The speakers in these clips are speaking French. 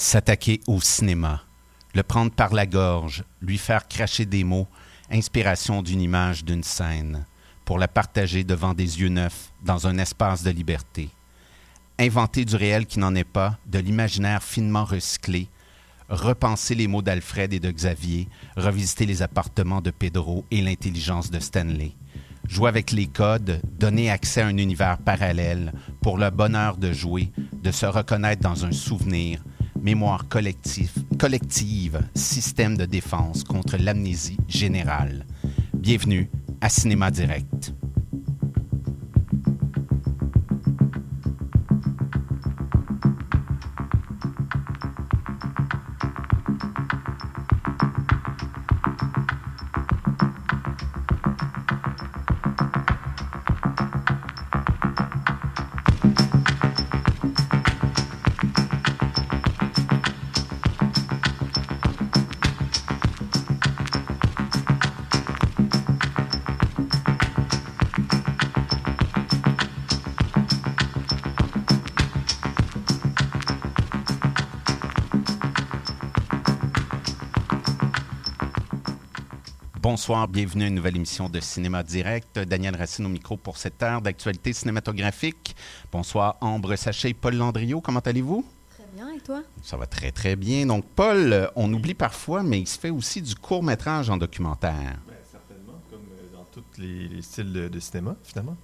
S'attaquer au cinéma, le prendre par la gorge, lui faire cracher des mots, inspiration d'une image, d'une scène, pour la partager devant des yeux neufs, dans un espace de liberté. Inventer du réel qui n'en est pas, de l'imaginaire finement recyclé, repenser les mots d'Alfred et de Xavier, revisiter les appartements de Pedro et l'intelligence de Stanley. Jouer avec les codes, donner accès à un univers parallèle pour le bonheur de jouer, de se reconnaître dans un souvenir, mémoire collective, collective système de défense contre l'amnésie générale. Bienvenue à Cinéma Direct. Bonsoir, bienvenue à une nouvelle émission de Cinéma Direct. Daniel Racine au micro pour cette heure d'actualité cinématographique. Bonsoir, Ambre Sachet, Paul Landriot, comment allez-vous? Très bien, et toi? Ça va très, très bien. Donc, Paul, euh, on oublie parfois, mais il se fait aussi du court-métrage en documentaire. Ben, certainement, comme euh, dans tous les, les styles de, de cinéma, finalement.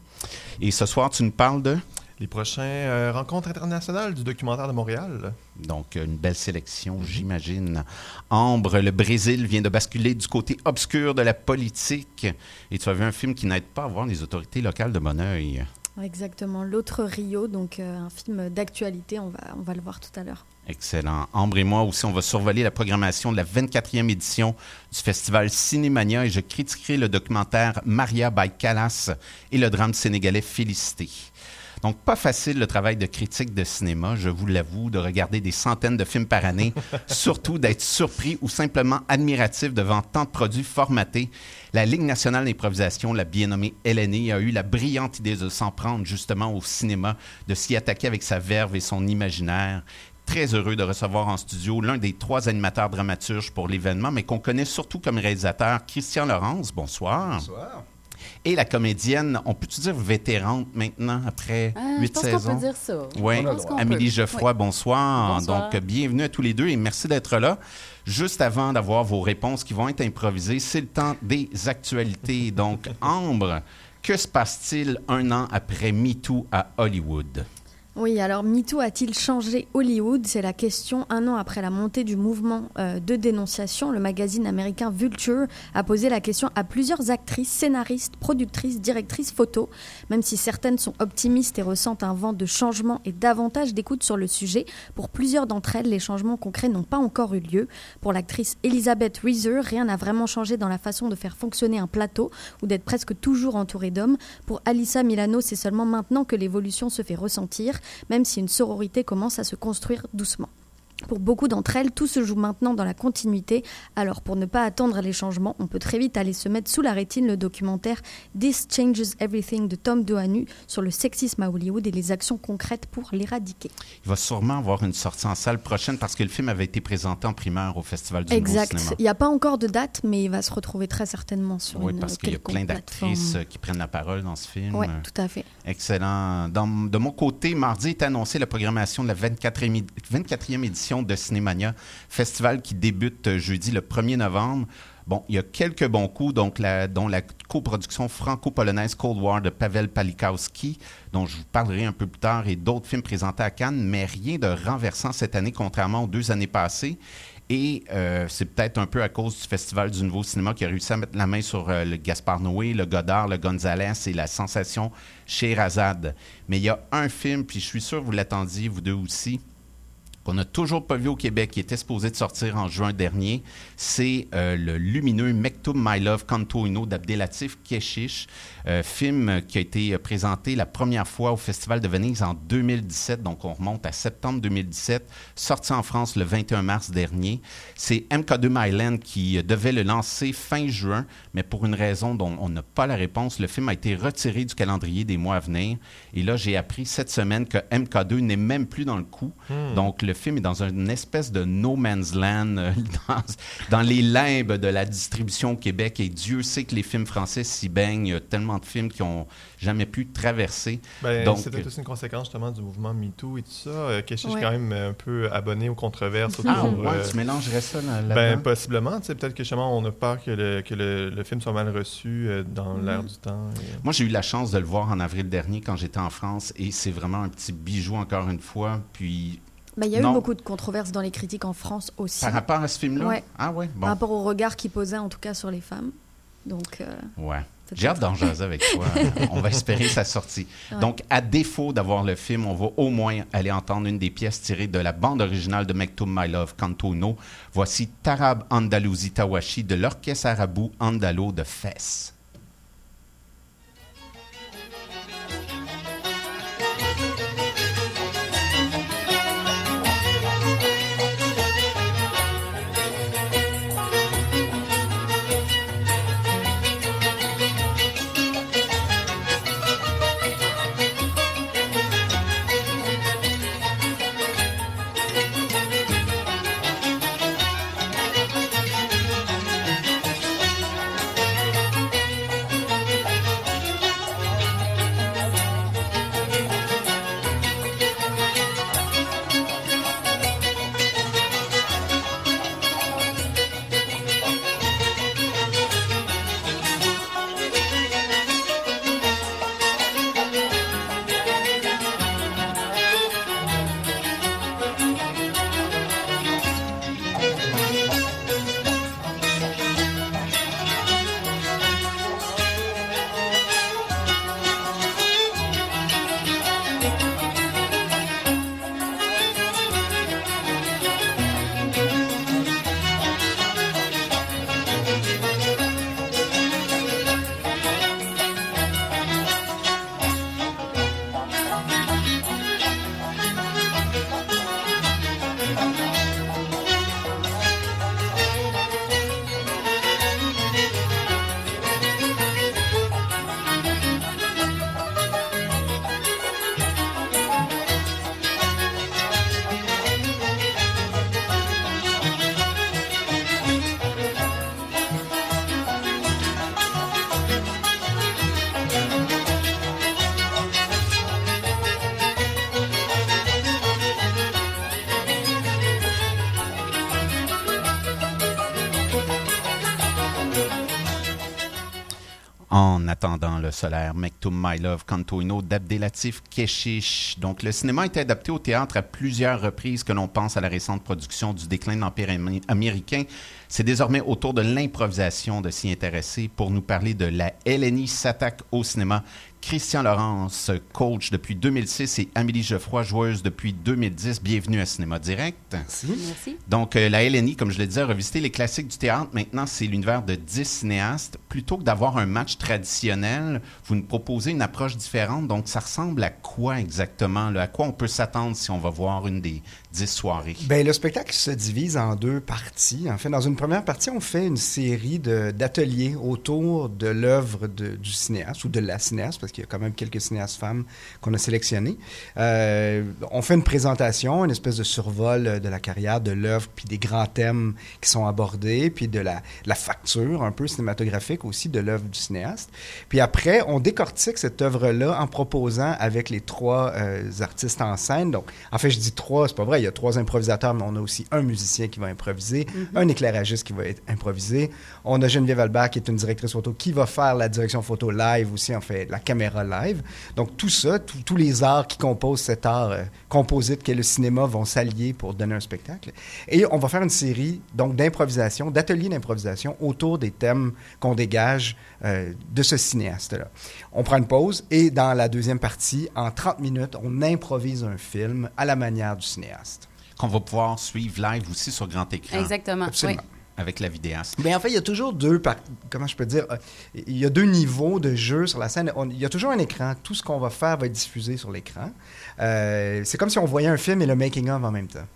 Et ce soir, tu nous parles de? Les prochains euh, rencontres internationales du documentaire de Montréal. Donc, une belle sélection, j'imagine. Ambre, le Brésil vient de basculer du côté obscur de la politique. Et tu as vu un film qui n'aide pas à voir les autorités locales de bon oeil. Exactement, L'autre Rio, donc euh, un film d'actualité, on va, on va le voir tout à l'heure. Excellent. Ambre et moi aussi, on va survoler la programmation de la 24e édition du festival Cinémania et je critiquerai le documentaire Maria by Callas et le drame sénégalais Félicité. Donc, pas facile le travail de critique de cinéma, je vous l'avoue, de regarder des centaines de films par année, surtout d'être surpris ou simplement admiratif devant tant de produits formatés. La Ligue nationale d'improvisation, la bien nommée LNE, a eu la brillante idée de s'en prendre justement au cinéma, de s'y attaquer avec sa verve et son imaginaire très heureux de recevoir en studio l'un des trois animateurs dramaturges pour l'événement, mais qu'on connaît surtout comme réalisateur, Christian Laurence. Bonsoir. Bonsoir. Et la comédienne, on peut-tu dire vétérante maintenant, après Ah, huit je pense saisons? qu'on peut dire ça. Oui, Amélie peut. Geoffroy, Oui. bonsoir. Bonsoir. Donc, bienvenue à tous les deux et merci d'être là. Juste avant d'avoir vos réponses qui vont être improvisées, c'est le temps des actualités. Donc, Ambre, que se passe-t-il un an après MeToo à Hollywood? Oui, alors MeToo a-t-il changé Hollywood? C'est la question. Un an après la montée du mouvement euh, de dénonciation, le magazine américain Vulture a posé la question à plusieurs actrices, scénaristes, productrices, directrices photo. Même si certaines sont optimistes et ressentent un vent de changement et davantage d'écoute sur le sujet, pour plusieurs d'entre elles, les changements concrets n'ont pas encore eu lieu. Pour l'actrice Elizabeth Reeser, rien n'a vraiment changé dans la façon de faire fonctionner un plateau ou d'être presque toujours entouré d'hommes. Pour Alissa Milano, c'est seulement maintenant que l'évolution se fait ressentir même si une sororité commence à se construire doucement. Pour beaucoup d'entre elles, tout se joue maintenant dans la continuité. Alors, pour ne pas attendre les changements, on peut très vite aller se mettre sous la rétine le documentaire This Changes Everything de Tom Dohanu sur le sexisme à Hollywood et les actions concrètes pour l'éradiquer. Il va sûrement avoir une sortie en salle prochaine parce que le film avait été présenté en primeur au Festival du Nouveau Exact. Cinéma. Il n'y a pas encore de date, mais il va se retrouver très certainement sur Oui, une parce qu'il y a plein d'actrices euh, qui prennent la parole dans ce film. Oui, tout à fait. Excellent. Dans- de mon côté, mardi est annoncée la programmation de la 24e, é- 24e édition de Cinémania, festival qui débute euh, jeudi le 1er novembre. Bon, il y a quelques bons coups, donc la- dont la coproduction franco-polonaise Cold War de Pavel Palikowski, dont je vous parlerai un peu plus tard, et d'autres films présentés à Cannes, mais rien de renversant cette année, contrairement aux deux années passées. Et euh, c'est peut-être un peu à cause du Festival du Nouveau Cinéma qui a réussi à mettre la main sur euh, le Gaspard Noé, le Godard, le Gonzalez et la sensation Sherazade. Mais il y a un film, puis je suis sûr que vous l'attendiez, vous deux aussi, qu'on n'a toujours pas vu au Québec, qui était supposé de sortir en juin dernier, c'est euh, le lumineux Mektoub My Love Kanto Uno d'Abdelatif Keshish, euh, film qui a été présenté la première fois au Festival de Venise en 2017, donc on remonte à septembre 2017, sorti en France le 21 mars dernier. C'est MK2 Myland qui devait le lancer fin juin, mais pour une raison dont on n'a pas la réponse, le film a été retiré du calendrier des mois à venir. Et là, j'ai appris cette semaine que MK2 n'est même plus dans le coup. Hmm. Donc, le film est dans une espèce de no man's land, euh, dans, dans les limbes de la distribution au Québec. Et Dieu sait que les films français s'y baignent. Il de films qui ont jamais pu traverser. Ben, peut-être aussi une conséquence justement du mouvement MeToo et tout ça. Euh, Keshish Ouais. est quand même un peu abonné aux controverses autour. ah, ouais, euh, tu mélangerais ça là- là-dedans? ben, possiblement. Tu sais, peut-être que justement, on a peur que le, que le, le film soit mal reçu euh, dans Mhm. l'air du temps. et- Moi, j'ai eu la chance de le voir en avril dernier quand j'étais en France et c'est vraiment un petit bijou encore une fois. Puis, Bah, Il y a eu beaucoup de controverses dans les critiques en France aussi, par rapport à ce film-là, Ouais. ah ouais, bon, par rapport au regard qu'ils posaient en tout cas sur les femmes. Donc, euh, ouais. J'ai hâte d'en jaser avec toi. on va espérer sa sortie. Ouais. Donc, à défaut d'avoir le film, on va au moins aller entendre une des pièces tirées de la bande originale de Mektoub My Love, Canto No. Voici Tarab Andalousi Tawashi de l'orchestre arabou Andalo de Fès. Le solaire, Mektoub My Love, Canto Uno d'Abdelatif. Donc, le cinéma a été adapté au théâtre à plusieurs reprises que l'on pense à la récente production du déclin de l'Empire américain. C'est désormais autour de l'improvisation de s'y intéresser pour nous parler de la LNI s'attaque au cinéma. Christian Laurence, coach depuis 2006 et Amélie Geoffroy, joueuse depuis 2010. Bienvenue à Cinéma Direct. Merci. Donc, euh, la LNI, comme je le disais, a revisité les classiques du théâtre. Maintenant, c'est l'univers de 10 cinéastes. Plutôt que d'avoir un match traditionnel, vous nous proposez une approche différente. Donc, ça ressemble à quoi exactement? là? À quoi on peut s'attendre si on va voir une des 10 soirées? Ben, le spectacle se divise en deux parties. En fait, dans une première partie, on fait une série d'ateliers autour de l'œuvre du cinéaste ou de la cinéaste, parce qu'il y a quand même quelques cinéastes femmes qu'on a sélectionnées. Euh, on fait une présentation, une espèce de survol de la carrière, de l'œuvre, puis des grands thèmes qui sont abordés, puis de la, la facture un peu cinématographique aussi de l'œuvre du cinéaste. Puis après, on décortique cette œuvre-là en proposant avec les trois euh, artistes en scène. Donc, en fait, je dis trois, c'est pas vrai, il y a trois improvisateurs, mais on a aussi un musicien qui va improviser, un éclairagiste qui va être improvisé. On a Geneviève Albert, qui est une directrice photo, qui va faire la direction photo live aussi, en fait, la caméra live. Donc, tout ça, tout- tous les arts qui composent cet art euh, composite qu'est le cinéma vont s'allier pour donner un spectacle. Et on va faire une série, donc, d'improvisation, d'ateliers d'improvisation autour des thèmes qu'on dégage euh, de ce cinéaste-là. On prend une pause et dans la deuxième partie, en 30 minutes, on improvise un film à la manière du cinéaste. Qu'on va pouvoir suivre live aussi sur grand écran. Exactement. Absolument. oui. Avec la vidéaste. Mais en fait, il y a toujours deux, par- comment je peux dire, euh, il y a deux niveaux de jeu sur la scène. On- il y a toujours un écran. Tout ce qu'on va faire va être diffusé sur l'écran. Euh, c'est comme si on voyait un film et le making-of en même temps.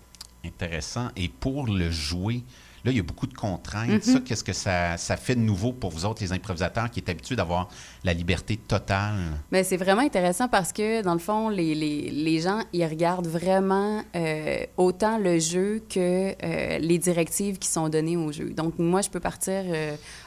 Intéressant. Et pour le jouer, là, il y a beaucoup de contraintes. Mhm. Ça, qu'est-ce que ça, ça fait de nouveau pour vous autres, les improvisateurs, qui êtes habitués d'avoir la liberté totale? Mais c'est vraiment intéressant parce que, dans le fond, les, les, les gens, ils regardent vraiment euh, autant le jeu que euh, les directives qui sont données au jeu. Donc, moi, je peux partir,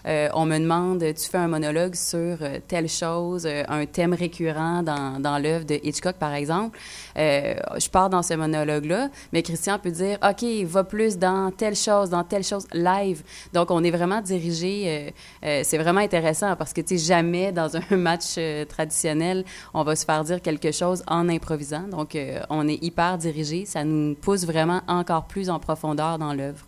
euh, on me demande, tu fais un monologue sur telle chose, un thème récurrent dans, dans l'œuvre de Hitchcock, par exemple. Je pars dans ce monologue-là, mais Christian peut dire, OK, va plus dans telle chose, dans telle chose, live. Donc, on est vraiment dirigé. euh, euh, c'est vraiment intéressant parce que, tu sais, jamais dans un match euh, traditionnel, on va se faire dire quelque chose en improvisant. Donc, on est hyper dirigé. Ça nous pousse vraiment encore plus en profondeur dans l'œuvre.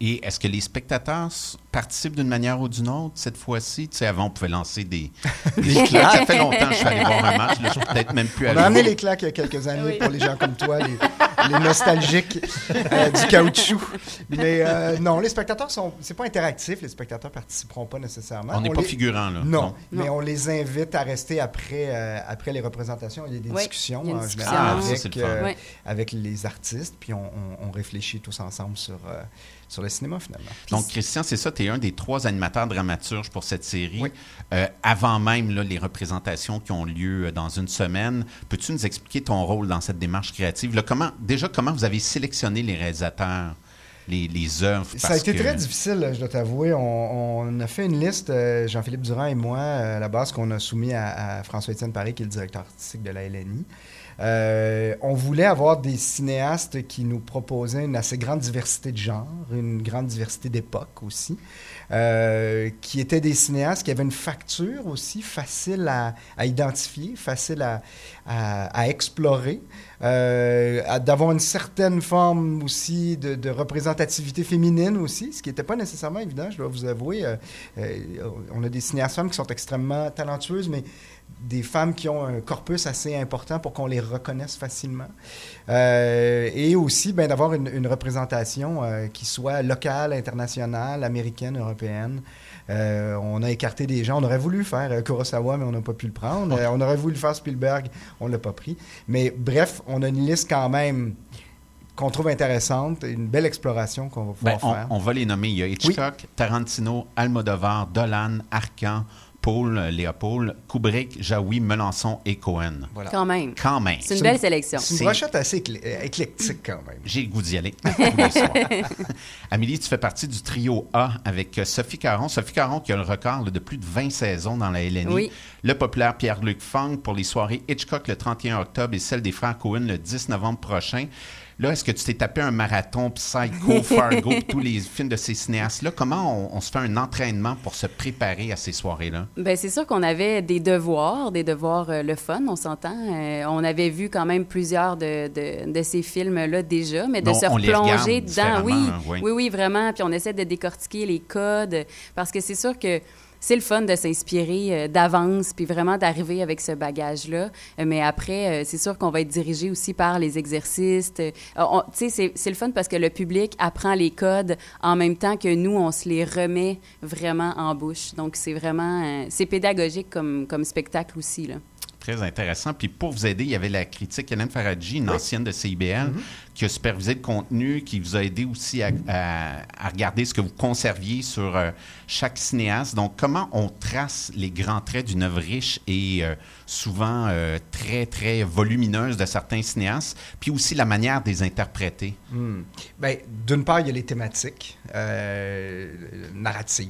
Et est-ce que les spectateurs participent d'une manière ou d'une autre cette fois-ci? Tu sais, avant, on pouvait lancer des, des claques. Ça fait longtemps que je suis allé voir un match. Là, je suis peut-être même plus On allé a amené les claques il y a quelques années Oui. pour les gens comme toi, les, les nostalgiques euh, du caoutchouc. Mais euh, non, les spectateurs sont. C'est pas interactif, les spectateurs participeront pas nécessairement. On n'est pas les- figurant, là. Non, Non. mais on les invite à rester après, euh, après les représentations. Il y a des Oui, discussions a discussion. Ah, ça, avec, c'est le euh, Oui. avec les artistes, puis on, on- on réfléchit tous ensemble sur, euh, sur le cinéma finalement. Donc, Christian, c'est ça, tu es un des trois animateurs dramaturges pour cette série. Oui. Euh, avant même là, les représentations qui ont lieu euh, dans une semaine, peux-tu nous expliquer ton rôle dans cette démarche créative? Là, comment, déjà, comment vous avez sélectionné les réalisateurs, les, les œuvres? Ça a été que- très difficile, je dois t'avouer. On, on a fait une liste, euh, Jean-Philippe Durand et moi, à la base, qu'on a soumis à, à François-Étienne Paris, qui est le directeur artistique de la LNI. Euh, on voulait avoir des cinéastes qui nous proposaient une assez grande diversité de genres, une grande diversité d'époques aussi, euh, qui étaient des cinéastes qui avaient une facture aussi facile à, identifier, facile à, explorer, euh, d'avoir une certaine forme aussi de, de représentativité féminine aussi, ce qui n'était pas nécessairement évident, je dois vous avouer. On a des cinéastes femmes qui sont extrêmement talentueuses, mais des femmes qui ont un corpus assez important pour qu'on les reconnaisse facilement. Euh, et aussi ben, d'avoir une, une représentation euh, qui soit locale, internationale, américaine, européenne. Euh, on a écarté des gens. On aurait voulu faire Kurosawa, mais on n'a pas pu le prendre. On aurait voulu faire Spielberg, on ne l'a pas pris. Mais bref, on a une liste quand même qu'on trouve intéressante, une belle exploration qu'on va Ben, pouvoir on, faire. on va les nommer. Il y a Hitchcock, Tarantino, Almodovar, Dolan, Arcan, Paul, euh, Léopold, Kubrick, Jaoui, Melançon et Cohen. Voilà. Quand même. Quand même. C'est une belle sélection. C'est une brochette assez euh, éclectique quand même. J'ai le goût d'y aller. Amélie, tu fais partie du trio A avec euh, Sophie Caron. Sophie Caron qui a le record là, de plus de 20 saisons dans la LNI. Oui. Le populaire Pierre-Luc Fong pour les soirées Hitchcock le 31 octobre et celle des frères Cohen le 10 novembre prochain. Là, est-ce que tu t'es tapé un marathon Psycho, Fargo, tous les films de ces cinéastes-là? Comment on, on se fait un entraînement pour se préparer à ces soirées-là? Ben c'est sûr qu'on avait des devoirs, des devoirs euh, le fun, on s'entend. Euh, on avait vu quand même plusieurs de, de, de ces films-là déjà, mais de Bon, se replonger dedans, oui. oui, oui, vraiment. Puis on essaie de décortiquer les codes parce que c'est sûr que c'est le fun de s'inspirer euh, d'avance puis vraiment d'arriver avec ce bagage-là. Euh, mais après, euh, c'est sûr qu'on va être dirigé aussi par les exercices. Tu sais, c'est- le fun parce que le public apprend les codes en même temps que nous, on se les remet vraiment en bouche. Donc, c'est vraiment... c'est pédagogique comme, comme spectacle aussi, là. Très intéressant. Puis pour vous aider, il y avait la critique Hélène Faradji, une ancienne de CIBL, qui a supervisé le contenu, qui vous a aidé aussi à, à- à regarder ce que vous conserviez sur euh, chaque cinéaste. Donc, comment on trace les grands traits d'une œuvre riche et euh, souvent euh, très, très volumineuse de certains cinéastes, puis aussi la manière de les interpréter? Ben, D'une part, il y a les thématiques narratives,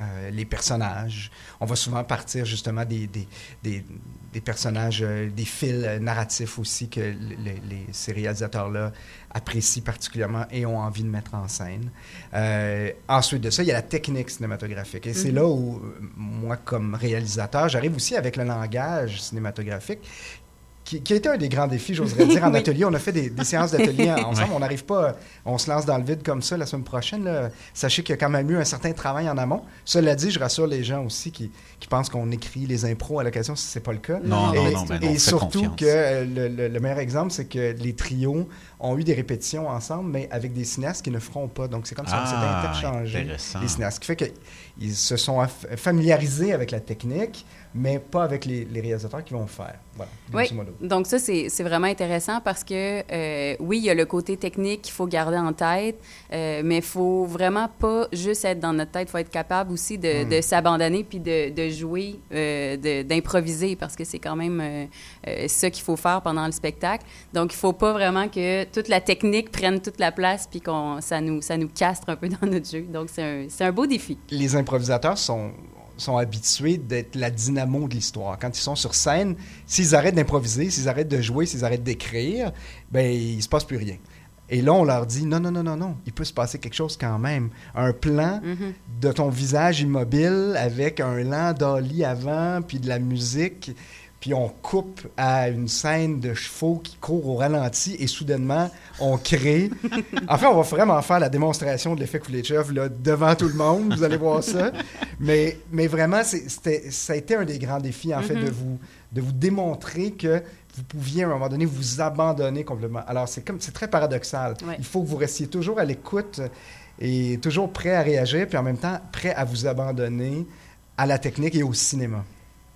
euh, les personnages. On va souvent partir justement des, des, des, des personnages, euh, des fils euh, narratifs aussi que le- le- les, ces réalisateurs-là apprécient particulièrement et ont envie de mettre en scène. Euh, ensuite de ça, il y a la technique cinématographique. Et c'est là où, moi, comme réalisateur, j'arrive aussi avec le langage cinématographique qui, qui a été un des grands défis, j'oserais dire, en Oui. atelier. On a fait des, des séances d'atelier ensemble. On n'arrive pas, on se lance dans le vide comme ça la semaine prochaine. là. Sachez qu'il y a quand même eu un certain travail en amont. Cela dit, je rassure les gens aussi qui, qui pensent qu'on écrit les impros à l'occasion, si ce n'est pas le cas. Non, et, non, non, ben non, et surtout confiance. que euh, le, le- le meilleur exemple, c'est que les trios ont eu des répétitions ensemble, mais avec des cinéastes qui ne feront pas. Donc, c'est comme ça qu'on s'est Ah, interchangé les cinéastes. Ce qui fait qu'ils se sont familiarisés avec la technique, mais pas avec les, les réalisateurs qui vont faire. Voilà, Oui, modo. donc ça, c'est c'est vraiment intéressant parce que, euh, oui, il y a le côté technique qu'il faut garder en tête, euh, mais il faut vraiment pas juste être dans notre tête, il faut être capable aussi de, Mm. de s'abandonner puis de, de jouer, euh, de- d'improviser parce que c'est quand même euh, euh, ça qu'il faut faire pendant le spectacle. Donc, il faut pas vraiment que toute la technique prenne toute la place puis qu'on ça nous, ça nous castre un peu dans notre jeu. Donc, c'est un, c'est un beau défi. les improvisateurs sont, sont habitués d'être la dynamo de l'histoire. Quand ils sont sur scène, s'ils arrêtent d'improviser, s'ils arrêtent de jouer, s'ils arrêtent d'écrire, ben il se passe plus rien. Et là, on leur dit non, non, non, non, non, il peut se passer quelque chose quand même. Un plan Mhm. de ton visage immobile avec un lent dolly avant, puis de la musique, puis on coupe à une scène de chevaux qui courent au ralenti et soudainement, on crée. Enfin, on va vraiment faire la démonstration de l'effet Kuleshov là, devant tout le monde, vous allez voir ça. Mais, mais vraiment, c'était- ça a été un des grands défis, en fait, de vous, de vous démontrer que vous pouviez à un moment donné vous abandonner complètement. Alors, c'est comme c'est très paradoxal. Ouais. Il faut que vous restiez toujours à l'écoute et toujours prêt à réagir, puis en même temps prêt à vous abandonner à la technique et au cinéma.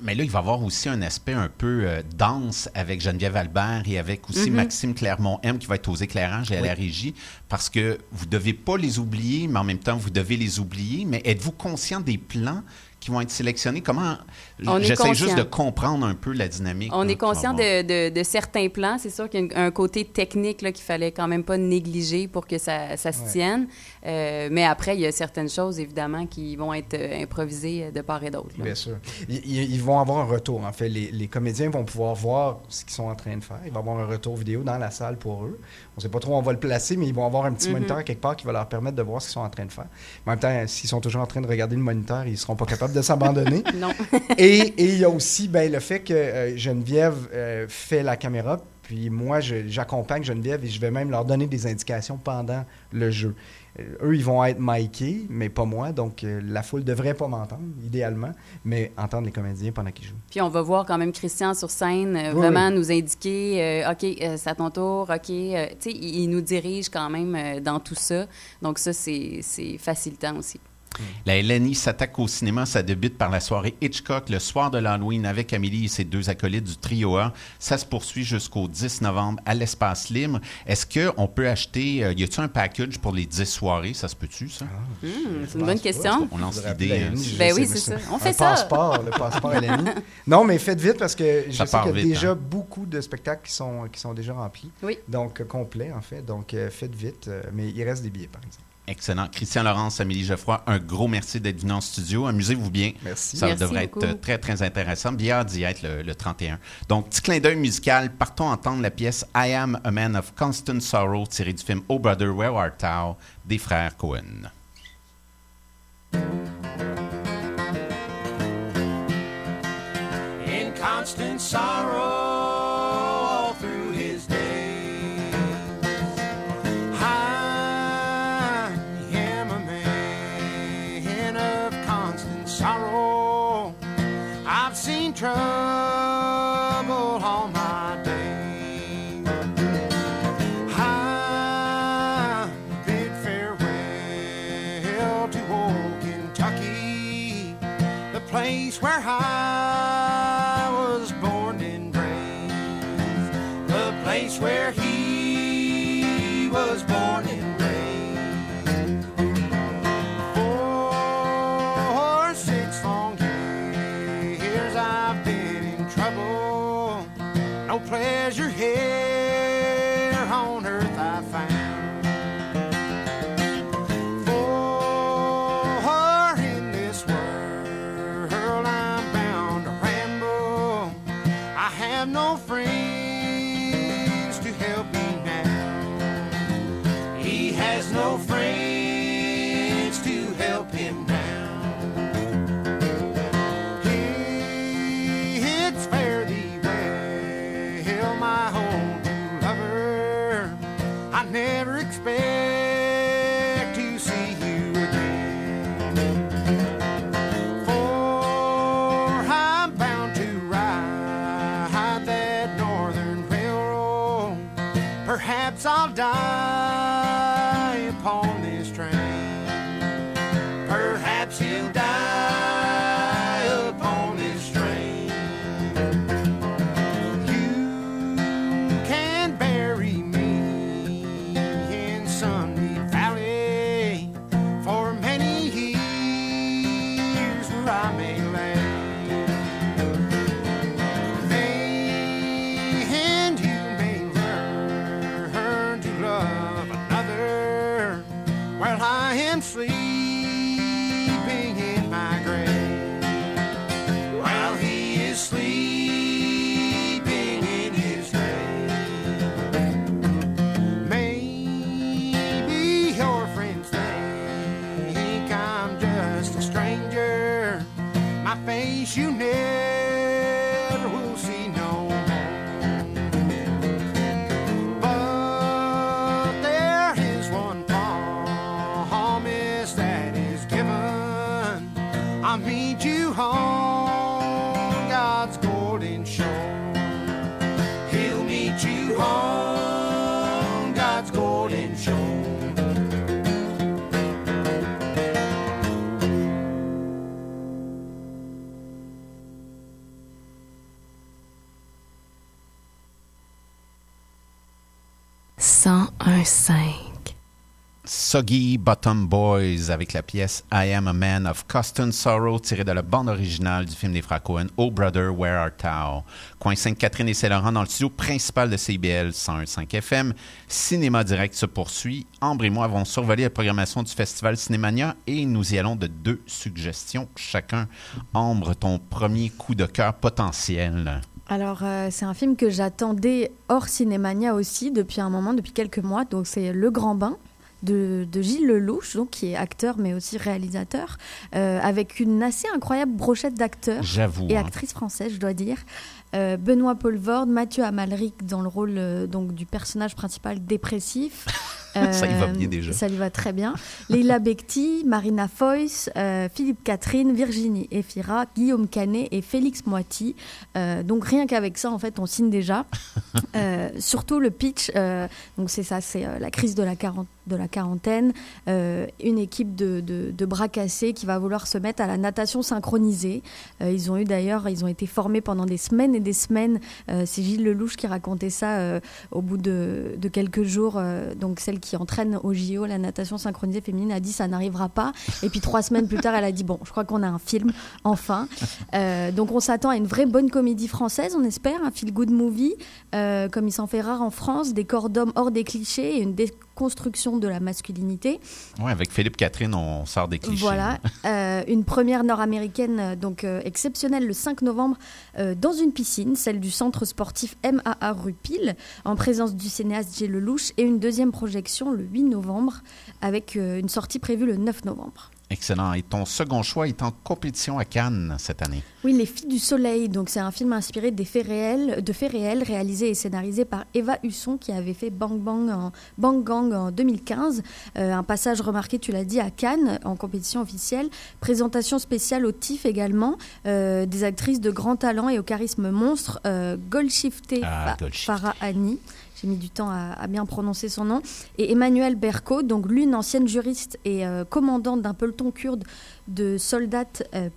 Mais là, il va y avoir aussi un aspect un peu euh, dense avec Geneviève Albert et avec aussi Mhm. Maxime Clermont-M qui va être aux éclairages et à Oui. la régie, parce que vous ne devez pas les oublier, mais en même temps, vous devez les oublier. Mais êtes-vous conscient des plans qui vont être sélectionnés? Comment... On est J'essaie juste conscient. de comprendre un peu la dynamique. On là, est conscient de, de- de certains plans. C'est sûr qu'il y a un côté technique là, qu'il fallait quand même pas négliger pour que ça, ça se Ouais. tienne. Euh, mais après, il y a certaines choses, évidemment, qui vont être euh, improvisées euh, de part et d'autre. là. Bien sûr. Ils, vont avoir un retour, en fait. Les, les comédiens vont pouvoir voir ce qu'ils sont en train de faire. Il va y avoir un retour vidéo dans la salle pour eux. On ne sait pas trop où on va le placer, mais ils vont avoir un petit Mhm. moniteur quelque part qui va leur permettre de voir ce qu'ils sont en train de faire. Mais en même temps, s'ils sont toujours en train de regarder le moniteur, ils ne seront pas capables de s'abandonner. Non. et et il y a aussi ben, le fait que euh, Geneviève euh, fait la caméra, puis moi, j'accompagne Geneviève et je vais même leur donner des indications pendant le jeu. Euh, eux, ils vont être micés, mais pas moi, donc euh, la foule devrait pas m'entendre, idéalement, mais entendre les comédiens pendant qu'ils jouent. Puis on va voir quand même Christian sur scène euh, Oui, vraiment oui. nous indiquer, OK, c'est à ton tour, OK. tu sais, il, il nous dirige quand même dans tout ça. Donc ça, c'est facilitant aussi. La LNI s'attaque au cinéma. Ça débute par la soirée Hitchcock le soir de l'Halloween avec Amélie et ses deux acolytes du Trio A. Ça se poursuit jusqu'au 10 novembre à l'Espace Libre. Est-ce qu'on peut acheter, euh, y a-t-il un package pour les 10 soirées? Ça se peut-tu, ça? Hmm, c'est une bonne question. On lance l'idée. hein. Ben sais, oui, c'est ça. On un fait ça. passeport, le passeport LNI. Non, mais faites vite parce que je Ça sais qu'il y a vite, déjà hein. beaucoup de spectacles qui sont, qui sont déjà remplis. Oui. Donc, euh, complet, en fait. Donc, euh, faites vite. mais il reste des billets, par exemple. Excellent. Christian Laurence, Amélie Geoffroy, un gros merci d'être venu en studio. Amusez-vous bien. Merci. Ça Merci devrait beaucoup. être très, très intéressant. Bien hâte d'y être le, le 31. Donc, petit clin d'œil musical. Partons entendre la pièce I Am a Man of Constant Sorrow tirée du film Oh Brother, Where Art Thou? des frères Cohen. in constant sorrow pleasure head. Soggy Bottom Boys avec la pièce I Am a Man of Constant Sorrow tirée de la bande originale du film des frères Oh Brother Where Art Thou? Coin Sainte-Catherine et Saint-Laurent dans le studio principal de CBL 101.5 FM. Cinéma Direct se poursuit. Ambre et moi avons survolé la programmation du Festival Cinémania et nous y allons de deux suggestions chacun. Ambre, ton premier coup de cœur potentiel. Alors, euh, c'est un film que j'attendais hors Cinémania aussi depuis un moment, depuis quelques mois. Donc, c'est Le Grand Bain. De, de Gilles Lelouch, donc, qui est acteur mais aussi réalisateur, euh, avec une assez incroyable brochette d'acteurs et hein. actrices françaises, je dois dire. Euh, Benoît Poelvoorde, Mathieu Amalric dans le rôle euh, donc, du personnage principal dépressif. Ça y va Euh, bien déjà. Ça lui va très bien. Leila Bekti, Marina Foïs, euh, Philippe Catherine, Virginie Efira, Guillaume Canet et Félix Moiti. Euh, donc rien qu'avec ça, en fait, on signe déjà. Euh, surtout le pitch, donc c'est ça, c'est la crise de la, quarante- de la quarantaine, euh, une équipe de, de- bras cassés qui va vouloir se mettre à la natation synchronisée. Euh, ils ont eu d'ailleurs, ils ont été formés pendant des semaines et des semaines. Euh, c'est Gilles Lelouch qui racontait ça au bout de, quelques jours. donc celle qui entraîne au JO la natation synchronisée féminine a dit ça n'arrivera pas. Et puis trois semaines plus tard, elle a dit bon, je crois qu'on a un film enfin. Donc on s'attend à une vraie bonne comédie française, on espère, un feel good movie, comme il s'en fait rare en France, des corps d'hommes hors des clichés et une déconstruction de la masculinité. Avec Philippe Catherine, on sort des clichés. Voilà, Euh, une première nord-américaine euh, donc euh, exceptionnelle le 5 novembre euh, dans une piscine, celle du centre sportif MAA Rupil, en présence du cinéaste Gilles Lelouch, et une deuxième projection le 8 novembre avec une sortie prévue le 9 novembre. Excellent. Et ton second choix est en compétition à Cannes cette année. Oui, Les Filles du Soleil, donc c'est un film inspiré des faits réels, de faits réels, réalisé et scénarisé par Eva Husson qui avait fait Bang Bang, en, Bang Gang en 2015. Euh, un passage remarqué, tu l'as dit, à Cannes en compétition officielle. Présentation spéciale au TIFF également, euh, des actrices de grand talent et au charisme monstre, euh, Golshifteh Ah. Farah Hani. J'ai mis du temps à, bien prononcer son nom. Et Emmanuel Berco, donc l'une ancienne juriste et euh, commandante d'un peloton kurde de soldats euh,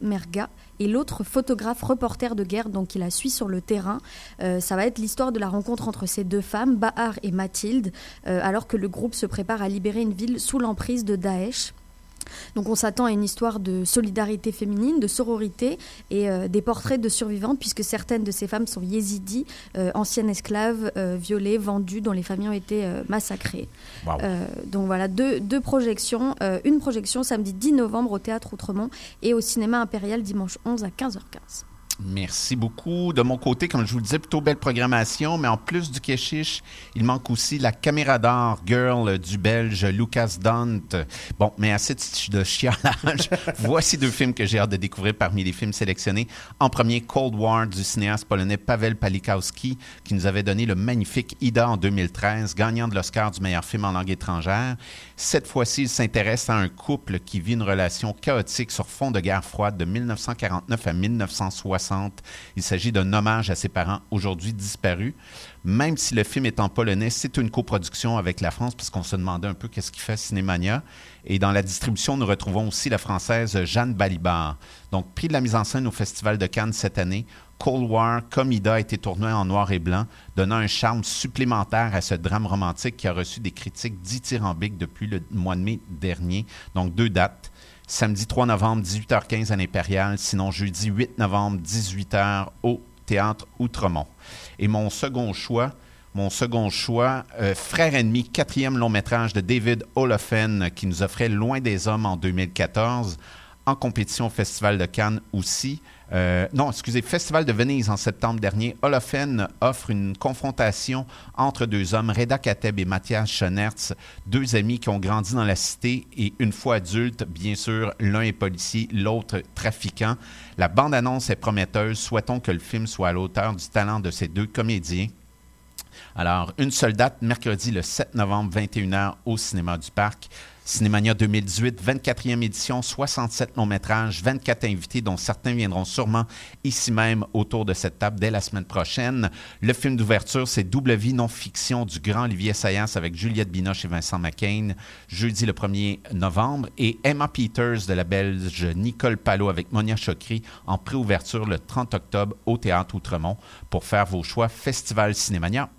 Merga et l'autre photographe reporter de guerre donc qui la suit sur le terrain. Euh, ça va être l'histoire de la rencontre entre ces deux femmes, Bahar et Mathilde, euh, alors que le groupe se prépare à libérer une ville sous l'emprise de Daesh. Donc on s'attend à une histoire de solidarité féminine, de sororité et euh, des portraits de survivantes puisque certaines de ces femmes sont yézidis, euh, anciennes esclaves, euh, violées, vendues, dont les familles ont été massacrées. Wow. Donc voilà, deux, deux projections. Une projection samedi 10 novembre au Théâtre Outremont et au Cinéma Impérial dimanche 11 à 15h15. Merci beaucoup. De mon côté, comme je vous le disais, plutôt belle programmation, mais en plus du Keshish, il manque aussi la caméra d'or girl du Belge Lucas Dant. Bon, mais assez de de chialage. Voici deux films que j'ai hâte de découvrir parmi les films sélectionnés. En premier, Cold War du cinéaste polonais Pavel Palikowski, qui nous avait donné le magnifique Ida en 2013, gagnant de l'Oscar du meilleur film en langue étrangère. Cette fois-ci, il s'intéresse à un couple qui vit une relation chaotique sur fond de guerre froide de 1949 à 1960. Il s'agit d'un hommage à ses parents aujourd'hui disparus. Même si le film est en polonais, c'est une coproduction avec la France, puisqu'on se demandait un peu qu'est-ce qu'il fait Cinémania. Et dans la distribution, nous retrouvons aussi la française Jeanne Balibar. Donc, prix de la mise en scène au Festival de Cannes cette année. Cold War, comme Ida, a été tourné en noir et blanc, donnant un charme supplémentaire à ce drame romantique qui a reçu des critiques dithyrambiques depuis le mois de mai dernier. Donc, deux dates. Samedi 3 novembre, 18h15 à l'Impérial, sinon jeudi 8 novembre, 18h au Théâtre Outremont. Et mon second choix, Mon second choix, euh, Frère ennemi, quatrième long métrage de David Olofen qui nous offrait Loin des hommes en 2014, en compétition au Festival de Cannes aussi. Euh, non, excusez, Festival de Venise en septembre dernier. Holofen offre une confrontation entre deux hommes, Reda Kateb et Mathias Schonertz, deux amis qui ont grandi dans la cité et une fois adultes, bien sûr, l'un est policier, l'autre trafiquant. La bande-annonce est prometteuse. Souhaitons que le film soit à l'auteur du talent de ces deux comédiens. Alors, une seule date, mercredi le 7 novembre, 21h au Cinéma du Parc. Cinémania 2018, 24e édition, 67 longs métrages, 24 invités, dont certains viendront sûrement ici même autour de cette table dès la semaine prochaine. Le film d'ouverture, c'est Double vie non-fiction du grand Olivier Sayas avec Juliette Binoche et Vincent McCain, jeudi le 1er novembre. Et Emma Peters de la Belge Nicole Palot avec Monia Chokri en préouverture le 30 octobre au Théâtre Outremont pour faire vos choix festivalcinémania.com.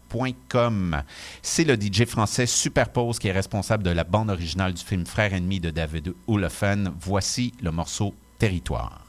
C'est le DJ français Superpose qui est responsable de la bande originale du film Frère ennemi de David Olofen. Voici le morceau Territoire.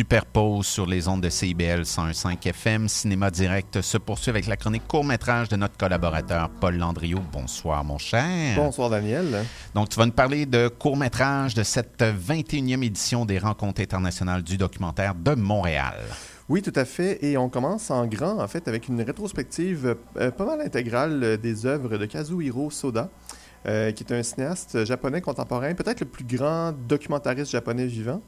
Superpose sur les ondes de CIBL 101.5 FM. Cinéma Direct se poursuit avec la chronique court-métrage de notre collaborateur Paul Landriot. Bonsoir, mon cher. Bonsoir, Daniel. Donc, tu vas nous parler de court-métrage de cette 21e édition des Rencontres internationales du documentaire de Montréal. Oui, tout à fait. Et on commence en grand, en fait, avec une rétrospective euh, pas mal intégrale euh, des œuvres de Kazuhiro Soda. euh, qui est un cinéaste japonais contemporain, peut-être le plus grand documentariste japonais vivant.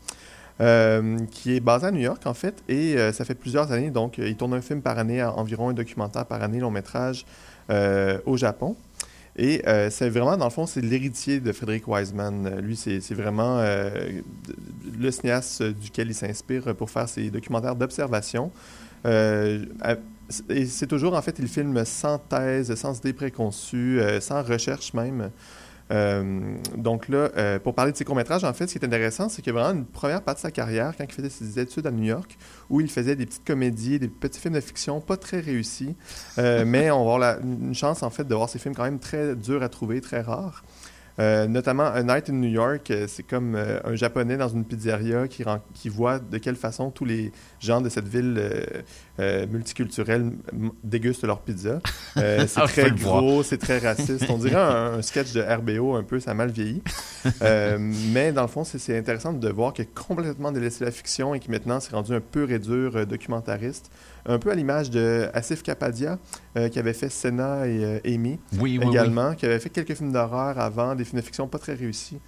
Euh, qui est basé à New York en fait, et euh, ça fait plusieurs années, donc euh, il tourne un film par année, en- environ un documentaire par année, long métrage au Japon. Et c'est vraiment, dans le fond, c'est l'héritier de Frédéric Wiseman. Lui, c'est vraiment le cinéaste duquel il s'inspire pour faire ses documentaires d'observation. Et c'est toujours, en fait, il filme sans thèse, sans idée préconçue, sans recherche même. Euh, donc là, euh, pour parler de ses courts-métrages, en fait, ce qui est intéressant, c'est qu'il y a vraiment une première partie de sa carrière, quand il faisait ses études à New York, où il faisait des petites comédies, des petits films de fiction pas très réussis. Euh, mais on va avoir la- une chance, en fait, de voir ces films quand même très durs à trouver, très rares. Euh, notamment A Night in New York, euh, c'est comme euh, un Japonais dans une pizzeria qui, voit de quelle façon tous les gens de cette ville euh, multiculturelle dégustent leur pizza. C'est Ah, très gros, c'est très raciste. On dirait un, un sketch de RBO un peu, ça a mal vieilli. Mais dans le fond, c'est- intéressant de voir qu'il a complètement délaissé la fiction et qui maintenant s'est rendu un pur et dur documentariste. Un peu à l'image de Asif Kapadia, euh, qui avait fait Senna et euh, Amy Oui, oui, également, qui avait fait quelques films d'horreur avant, des films de fiction pas très réussis.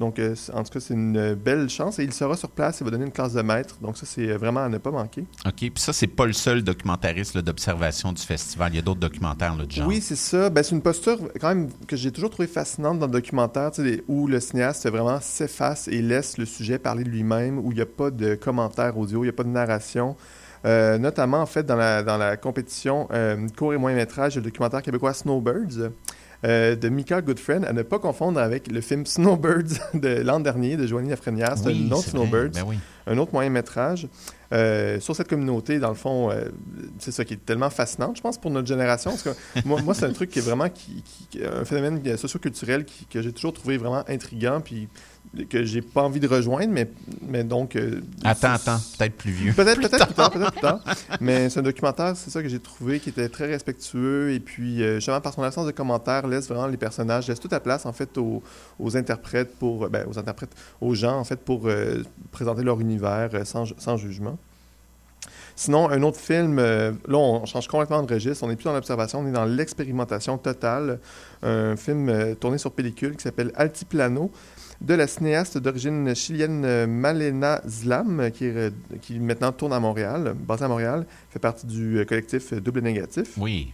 Donc, euh, en tout cas, c'est une belle chance. Et il sera sur place, il va donner une classe de maître. Donc, ça, c'est vraiment à ne pas manquer. OK. Puis ça, c'est pas le seul documentariste d'observation du festival. Il y a d'autres documentaires là, du genre. Oui, c'est ça. Ben, c'est une posture quand même que j'ai toujours trouvé fascinante dans le documentaire, où le cinéaste vraiment s'efface et laisse le sujet parler de lui-même, où il n'y a pas de commentaires audio, il n'y a pas de narration. Euh, notamment, en fait, dans la, dans la compétition euh, court et moyen métrage, le documentaire québécois Snowbirds. Euh, de Mika Goodfriend, à ne pas confondre avec le film Snowbirds de l'an dernier de Joanie Lafrenière. C'est Oui, un autre. Snowbirds Ben oui. un autre moyen métrage euh, sur cette communauté, dans le fond, euh, c'est ça qui est tellement fascinant, je pense, pour notre génération. Parce que moi, moi c'est un truc qui est vraiment qui, qui- un phénomène socioculturel qui- que j'ai toujours trouvé vraiment intriguant, puis que j'ai pas envie de rejoindre, mais, mais donc... euh, Attends, attends. Peut-être plus vieux. Peut-être Plus peut-être plus tard, peut-être plus tard. Mais c'est un documentaire, c'est ça que j'ai trouvé, qui était très respectueux et puis euh, justement par son absence de commentaires laisse vraiment les personnages, laisse toute la place en fait aux, aux interprètes pour, ben, aux interprètes, aux gens en fait pour euh, présenter leur univers euh, sans, sans jugement. Sinon, un autre film, euh, là, on change complètement de registre. On n'est plus dans l'observation, on est dans l'expérimentation totale. Un film euh, tourné sur pellicule qui s'appelle Altiplano, de la cinéaste d'origine chilienne euh, Malena Zlam, euh, qui, est, qui maintenant tourne à Montréal, basée à Montréal, fait partie du euh, collectif Double Négatif. Oui.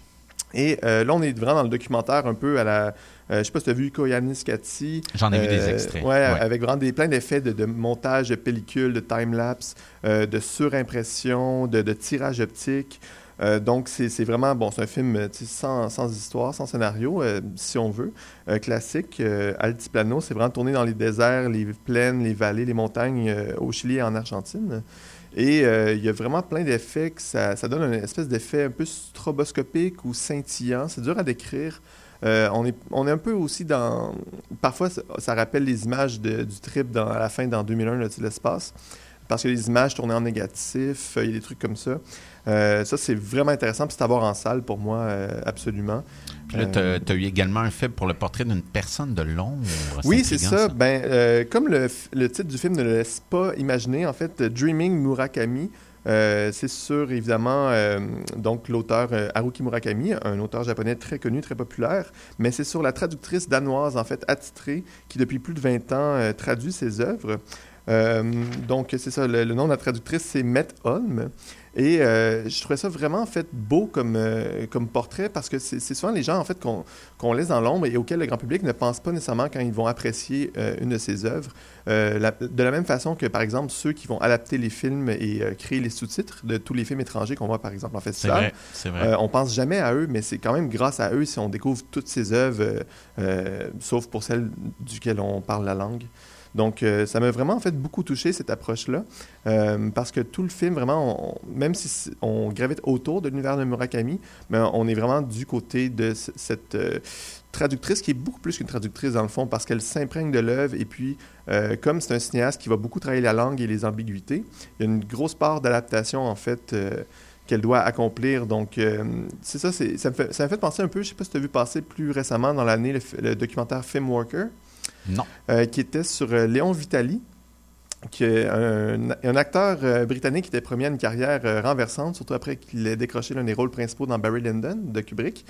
Et euh, là, on est vraiment dans le documentaire un peu à la. euh, je sais pas si tu as vu Koyanis Kati. J'en ai vu des extraits. Ouais, Ouais. avec vraiment des, plein d'effets de, de montage de pellicule, de time-lapse, de surimpression, de, de tirage optique. Euh, donc, c'est vraiment, bon, c'est un film sans, sans histoire, sans scénario, euh, si on veut. Euh, classique, Altiplano, c'est vraiment tourné dans les déserts, les plaines, les vallées, les montagnes au Chili et en Argentine. Et il y a vraiment plein d'effets que ça, donne une espèce d'effet un peu stroboscopique ou scintillant. C'est dur à décrire. On, est, on est un peu aussi dans... Parfois, ça, rappelle les images du trip dans, à la fin dans 2001, l'Odyssée de l'espace. Parce que les images tournées en négatif, il y a des trucs comme ça. Euh, ça, c'est vraiment intéressant. Puis c'est à voir en salle pour moi, euh, absolument. Puis là, Euh, tu as eu également un faible pour le portrait d'une personne de l'ombre. oui, c'est ça. Ben, euh, comme le, titre du film ne le laisse pas imaginer, en fait, euh, Dreaming Murakami, euh, c'est sur, évidemment, euh, donc l'auteur euh, Haruki Murakami, un auteur japonais très connu, très populaire, mais c'est sur la traductrice danoise, en fait, attitrée, qui depuis plus de 20 ans euh, traduit ses œuvres. Euh, donc, c'est ça, le, le nom de la traductrice, c'est Met Holm. Et euh, je trouvais ça vraiment en fait beau comme, euh, comme portrait parce que c'est souvent les gens en fait qu'on laisse dans l'ombre et auxquels le grand public ne pense pas nécessairement quand ils vont apprécier euh, une de ses œuvres. La- de la même façon que par exemple ceux qui vont adapter les films et créer les sous-titres de tous les films étrangers qu'on voit par exemple en festival. c'est vrai. On pense jamais à eux, mais c'est quand même grâce à eux si on découvre toutes ces œuvres, sauf pour celles duquel on parle la langue. Donc, euh, ça m'a vraiment en fait beaucoup touché cette approche-là, euh, parce que tout le film, vraiment, on- même si on gravite autour de l'univers de Murakami, on est vraiment du côté de cette euh, traductrice qui est beaucoup plus qu'une traductrice dans le fond, parce qu'elle s'imprègne de l'œuvre et puis, comme c'est un cinéaste qui va beaucoup travailler la langue et les ambiguïtés, il y a une grosse part d'adaptation en fait. qu'elle doit accomplir. Donc, c'est ça, ça me, fait, ça fait penser un peu, je sais pas si tu as vu passer plus récemment dans l'année le documentaire Film Worker, Non. euh, qui était sur euh, Léon Vitali, qui est un, acteur euh, britannique qui était promis à une carrière renversante, surtout après qu'il ait décroché l'un des rôles principaux dans Barry Lyndon de Kubrick,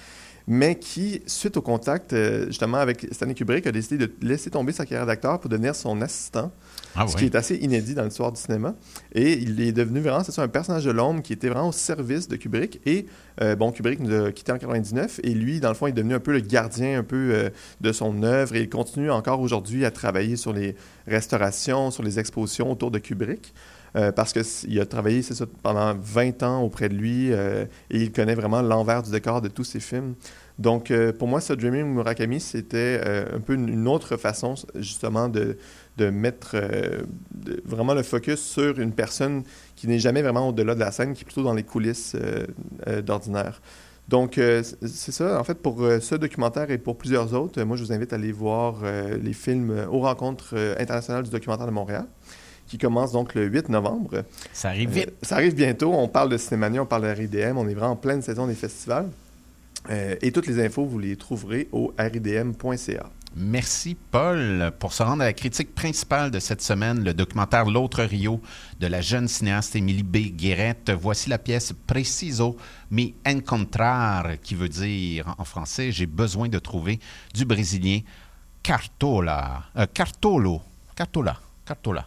mais qui, suite au contact justement avec Stanley Kubrick, a décidé de laisser tomber sa carrière d'acteur pour devenir son assistant. Ah ce qui est assez inédit dans l'histoire du cinéma. Et il est devenu vraiment, c'est un personnage de l'ombre qui était vraiment au service de Kubrick. Et, euh, bon, Kubrick nous a quittés en 99. Et lui, dans le fond, est devenu un peu le gardien un peu euh, de son œuvre. Et il continue encore aujourd'hui à travailler sur les restaurations, sur les expositions autour de Kubrick. Euh, parce qu'il a travaillé, pendant 20 ans auprès de lui euh, et il connaît vraiment l'envers du décor de tous ses films. Donc, euh, pour moi, ce Dreaming Murakami, c'était un peu une, autre façon, justement, de, mettre vraiment le focus sur une personne qui n'est jamais vraiment au-delà de la scène, qui est plutôt dans les coulisses d'ordinaire. Donc, c'est ça. En fait, pour ce documentaire et pour plusieurs autres, moi, je vous invite à aller voir les films aux rencontres internationales du documentaire de Montréal, qui commence donc le 8 novembre. Ça arrive vite. Euh, ça arrive bientôt. On parle de Cinémania, on parle de RIDM. On est vraiment en pleine saison des festivals. Euh, et toutes les infos, vous les trouverez au ridm.ca. Merci, Paul. Pour se rendre à la critique principale de cette semaine, le documentaire L'autre Rio de la jeune cinéaste Émilie B. Guérette, voici la pièce Preciso mi encontrar, qui veut dire en français J'ai besoin de trouver du Brésilien Cartola. Euh, Cartolo. Cartola. Cartola.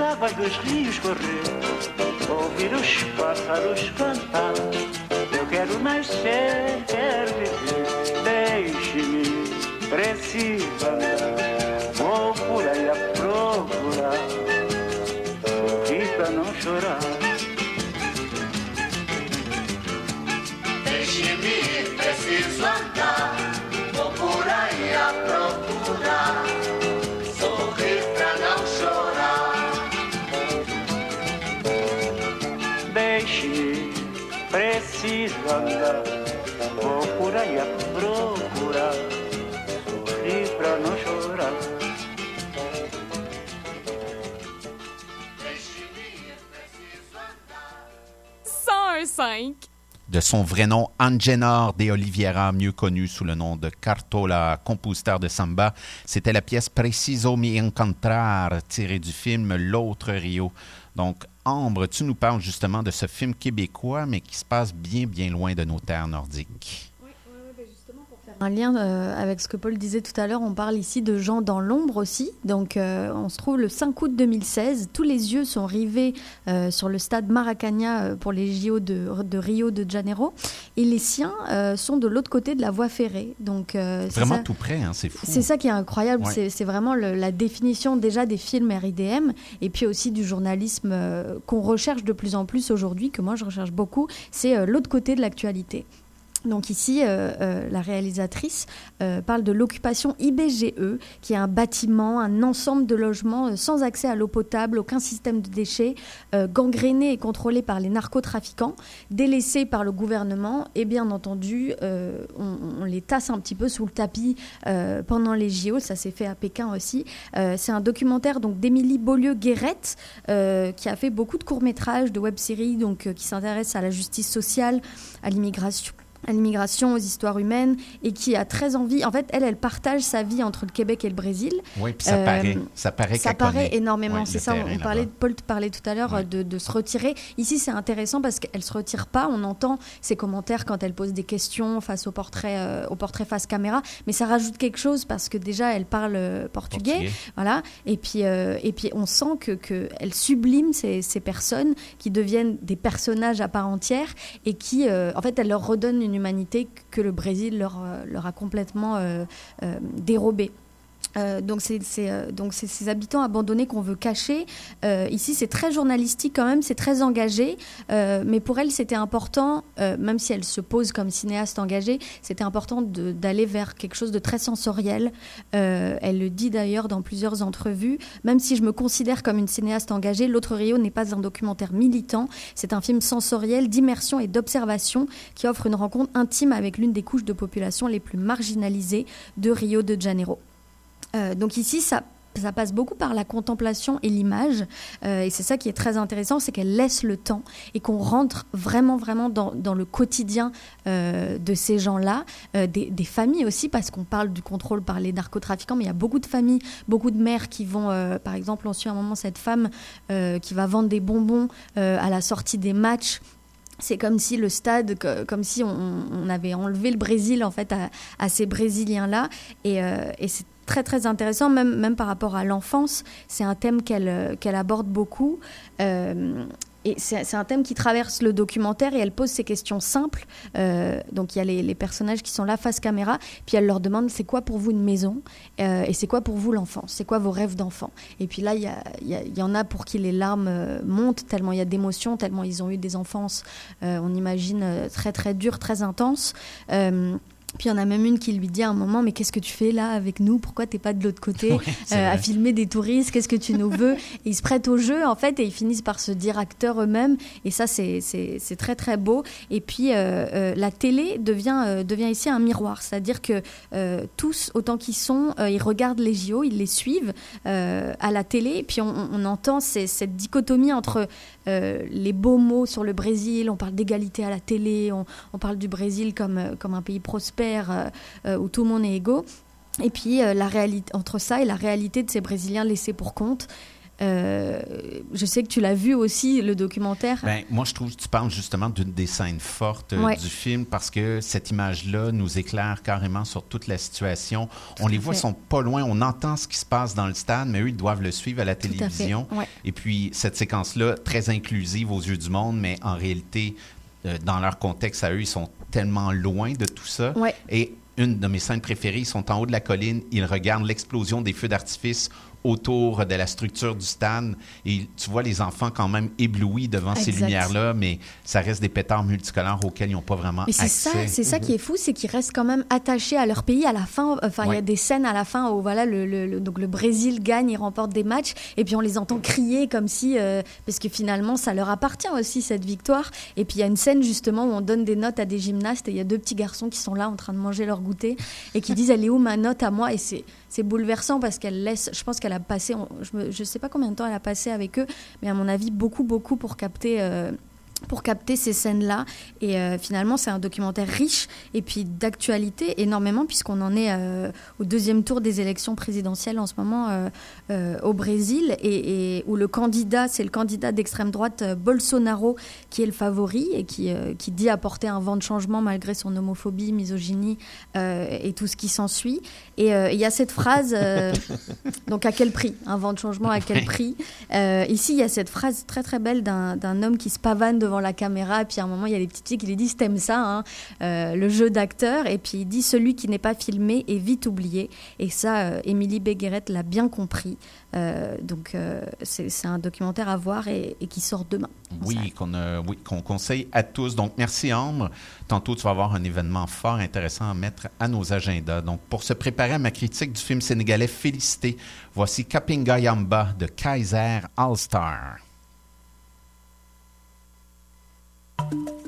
águas dos rios correr, ouvir os pássaros cantar. Eu quero nascer, quero viver, deixe-me, preciso andar. Vou por aí a procurar, sorrir pra não chorar. Deixe-me preciso andar. 101.5. de son vrai nom Angenor de Oliveira, mieux connu sous le nom de Cartola, compositeur de samba. C'était la pièce Preciso mi encontrar, tirée du film L'autre Rio. Donc, Ambre, tu nous parles justement de ce film québécois, mais qui se passe bien, bien loin de nos terres nordiques. Un lien euh, avec ce que Paul disait tout à l'heure, on parle ici de gens dans l'ombre aussi. Donc euh, on se trouve le 5 août 2016, tous les yeux sont rivés euh, sur le stade Maracana pour les JO de, de Rio de Janeiro et les siens sont de l'autre côté de la voie ferrée. Donc c'est Vraiment ça- tout près, hein, c'est fou. c'est ça qui est incroyable, Ouais. c'est- vraiment le- la définition déjà des films RIDM et puis aussi du journalisme qu'on recherche de plus en plus aujourd'hui, que moi je recherche beaucoup, c'est l'autre côté de l'actualité. Donc ici, euh, euh, la réalisatrice euh, parle de l'occupation IBGE, qui est un bâtiment, un ensemble de logements sans accès à l'eau potable, aucun système de déchets, gangréné et contrôlé par les narcotrafiquants, délaissé par le gouvernement, et bien entendu, on, les tasse un petit peu sous le tapis pendant les JO. Ça s'est fait à Pékin aussi. C'est un documentaire donc d'Émilie Beaulieu-Guérette, qui a fait beaucoup de courts-métrages, de web-séries, donc qui s'intéresse à la justice sociale, à l'immigration à l'immigration, aux histoires humaines, et qui a très envie. En fait, elle, elle partage sa vie entre le Québec et le Brésil. Oui, puis ça Euh, paraît. Ça paraît ça paraît énormément, c'est ça. On parlait. Paul te parlait tout à l'heure euh, de, de se retirer. Ici, c'est intéressant parce qu'elle se retire pas. On entend ses commentaires quand elle pose des questions face au portrait, euh, au portrait face caméra, mais ça rajoute quelque chose parce que déjà, elle parle euh, portugais, Portugais. voilà. Et puis, euh, et puis, on sent que, que elle sublime ces, ces personnes qui deviennent des personnages à part entière et qui, euh, en fait, elle leur redonne une humanité que le Brésil leur, euh, leur a complètement euh, euh, dérobée. Euh, donc c'est c'est, euh, donc c'est ces habitants abandonnés qu'on veut cacher. Euh, ici c'est très journalistique quand même, c'est très engagé, mais pour elle c'était important, même si elle se pose comme cinéaste engagée, c'était important d'aller vers quelque chose de très sensoriel. Elle le dit d'ailleurs dans plusieurs entrevues. Même si je me considère comme une cinéaste engagée, L'autre Rio n'est pas un documentaire militant, c'est un film sensoriel d'immersion et d'observation qui offre une rencontre intime avec l'une des couches de population les plus marginalisées de Rio de Janeiro. Euh, donc ici, ça, passe beaucoup par la contemplation et l'image. Euh, et c'est ça qui est très intéressant, c'est qu'elle laisse le temps et qu'on rentre vraiment, vraiment dans, le quotidien euh, de ces gens-là, des, familles aussi, parce qu'on parle du contrôle par les narcotrafiquants, mais il y a beaucoup de familles, beaucoup de mères qui vont, par exemple, on suit un moment cette femme qui va vendre des bonbons à la sortie des matchs. C'est comme si le stade, comme si on, avait enlevé le Brésil en fait à, ces Brésiliens-là, et, et c'est très très intéressant, même, même par rapport à l'enfance. C'est un thème qu'elle euh, qu'elle aborde beaucoup. Euh, et c'est un thème qui traverse le documentaire et elle pose ces questions simples. Euh, donc il y a les, personnages qui sont là face caméra, puis elle leur demande c'est quoi pour vous une maison? Et c'est quoi pour vous l'enfance C'est quoi vos rêves d'enfant? Et puis là, il y, y en a pour qui les larmes montent tellement il y a d'émotions, tellement ils ont eu des enfances, on imagine, très très dures, très intenses. Puis il y en a même une qui lui dit à un moment Mais qu'est-ce que tu fais là avec nous? Pourquoi t'es pas de l'autre côté? Euh, à filmer des touristes Qu'est-ce que tu nous veux? Et Ils se prêtent au jeu en fait et ils finissent par se dire acteurs eux-mêmes. Et ça, c'est très très beau. Et puis euh, euh, la télé devient, devient ici un miroir. C'est-à-dire que tous, autant qu'ils sont, ils regardent les JO, ils les suivent à la télé. Et puis on, on entend ces- cette dichotomie entre euh, les beaux mots sur le Brésil, on parle d'égalité à la télé, on, parle du Brésil comme, euh, comme un pays prospère euh, où tout le monde est égaux. Et puis la réalité entre ça et la réalité de ces Brésiliens laissés pour compte. Euh, je sais que tu l'as vu aussi le documentaire. Ben, moi, je trouve que tu parles justement d'une des scènes fortes euh, Ouais. du film parce que cette image-là nous éclaire carrément sur toute la situation. on les voit, ils sont pas loin, on entend ce qui se passe dans le stade, mais eux, ils doivent le suivre à la Tout à fait, télévision. ouais. Et puis, cette séquence-là, très inclusive aux yeux du monde, mais en réalité, euh, dans leur contexte à eux, ils sont tellement loin de tout ça. Ouais. Et une de mes scènes préférées, ils sont en haut de la colline, ils regardent l'explosion des feux d'artifice autour de la structure du stade et tu vois les enfants quand même éblouis devant ces lumières-là, mais ça reste des pétards multicolores auxquels ils n'ont pas vraiment Mais c'est accès. ça, c'est ça qui est fou, c'est qu'ils restent quand même attachés à leur pays à la fin. Enfin, il y a des scènes à la fin où voilà, le, le- le- donc le Brésil gagne, il remporte des matchs, et puis on les entend crier comme si, euh, parce que finalement, ça leur appartient aussi cette victoire. Et puis il y a une scène justement où on donne des notes à des gymnastes, et il y a deux petits garçons qui sont là en train de manger leur goûter et qui disent elle est où ma note à moi? Et c'est c'est bouleversant parce qu'elle laisse. Je pense qu'elle a passé, je, je sais pas combien de temps elle a passé avec eux, mais à mon avis beaucoup beaucoup pour capter. Pour capter ces scènes-là. Et euh, finalement, c'est un documentaire riche et puis d'actualité énormément, puisqu'on en est euh, au deuxième tour des élections présidentielles en ce moment euh, au Brésil, et, et où le candidat, c'est le candidat d'extrême droite Bolsonaro qui est le favori et qui, qui dit apporter un vent de changement malgré son homophobie, misogynie et tout ce qui s'ensuit. Et il y a cette phrase, donc à quel prix Un vent de changement à quel prix Ici, il y a cette phrase très très belle d'un d'un homme qui se pavane devant la caméra, et puis à un moment, il y a les petites filles qui lui disent T'aimes ça, hein Euh, le jeu d'acteur, et puis il dit Celui qui n'est pas filmé est vite oublié. Et ça, euh, Émilie Béguerette l'a bien compris. Euh, donc, euh, c'est un documentaire à voir et, et qui sort demain. qu'on euh, oui, qu'on conseille à tous. Donc, merci Ambre. Tantôt, tu vas avoir un événement fort intéressant à mettre à nos agendas. Donc, pour se préparer à ma critique du film sénégalais Félicité, voici Kapinga Yamba de Kaiser All-Star. Thank you.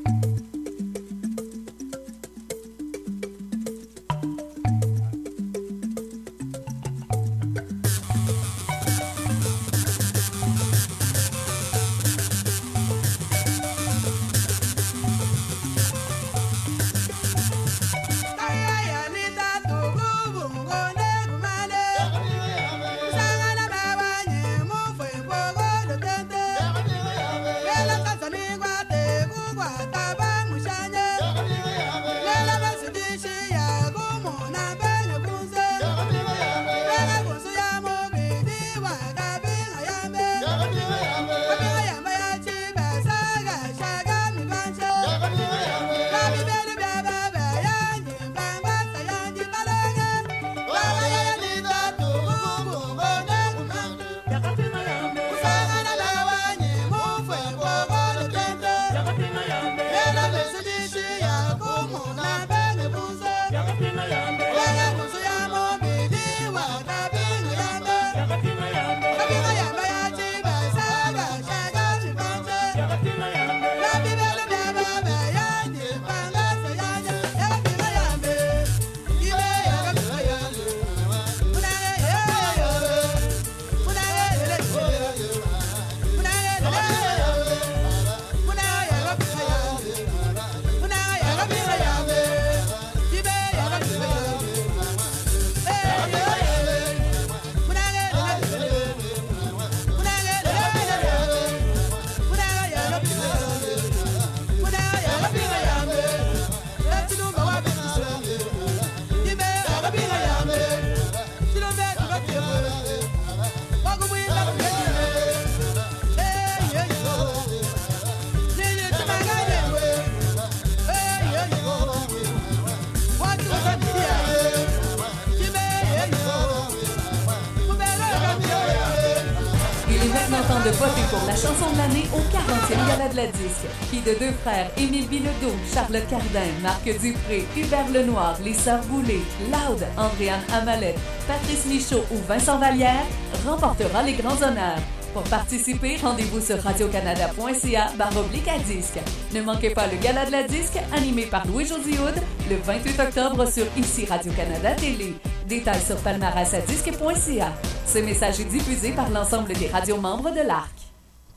De voter pour la chanson de l'année au 40e Gala de la Disque, qui de deux frères, Émile Bilodeau, Charlotte Cardin, Marc Dupré, Hubert Lenoir, les Sœurs Boulay, Loud, Andréane Amalette, Patrice Michaud ou Vincent Vallière, remportera les grands honneurs. Pour participer, rendez-vous sur radiocanada.ca baroblique à disque. Ne manquez pas le Gala de la disque animé par Louis-José Houd le 28 octobre sur ICI Radio-Canada Télé. Détails sur palmarèsadisque.ca. Ce message est diffusé par l'ensemble des radios membres de l'ARC.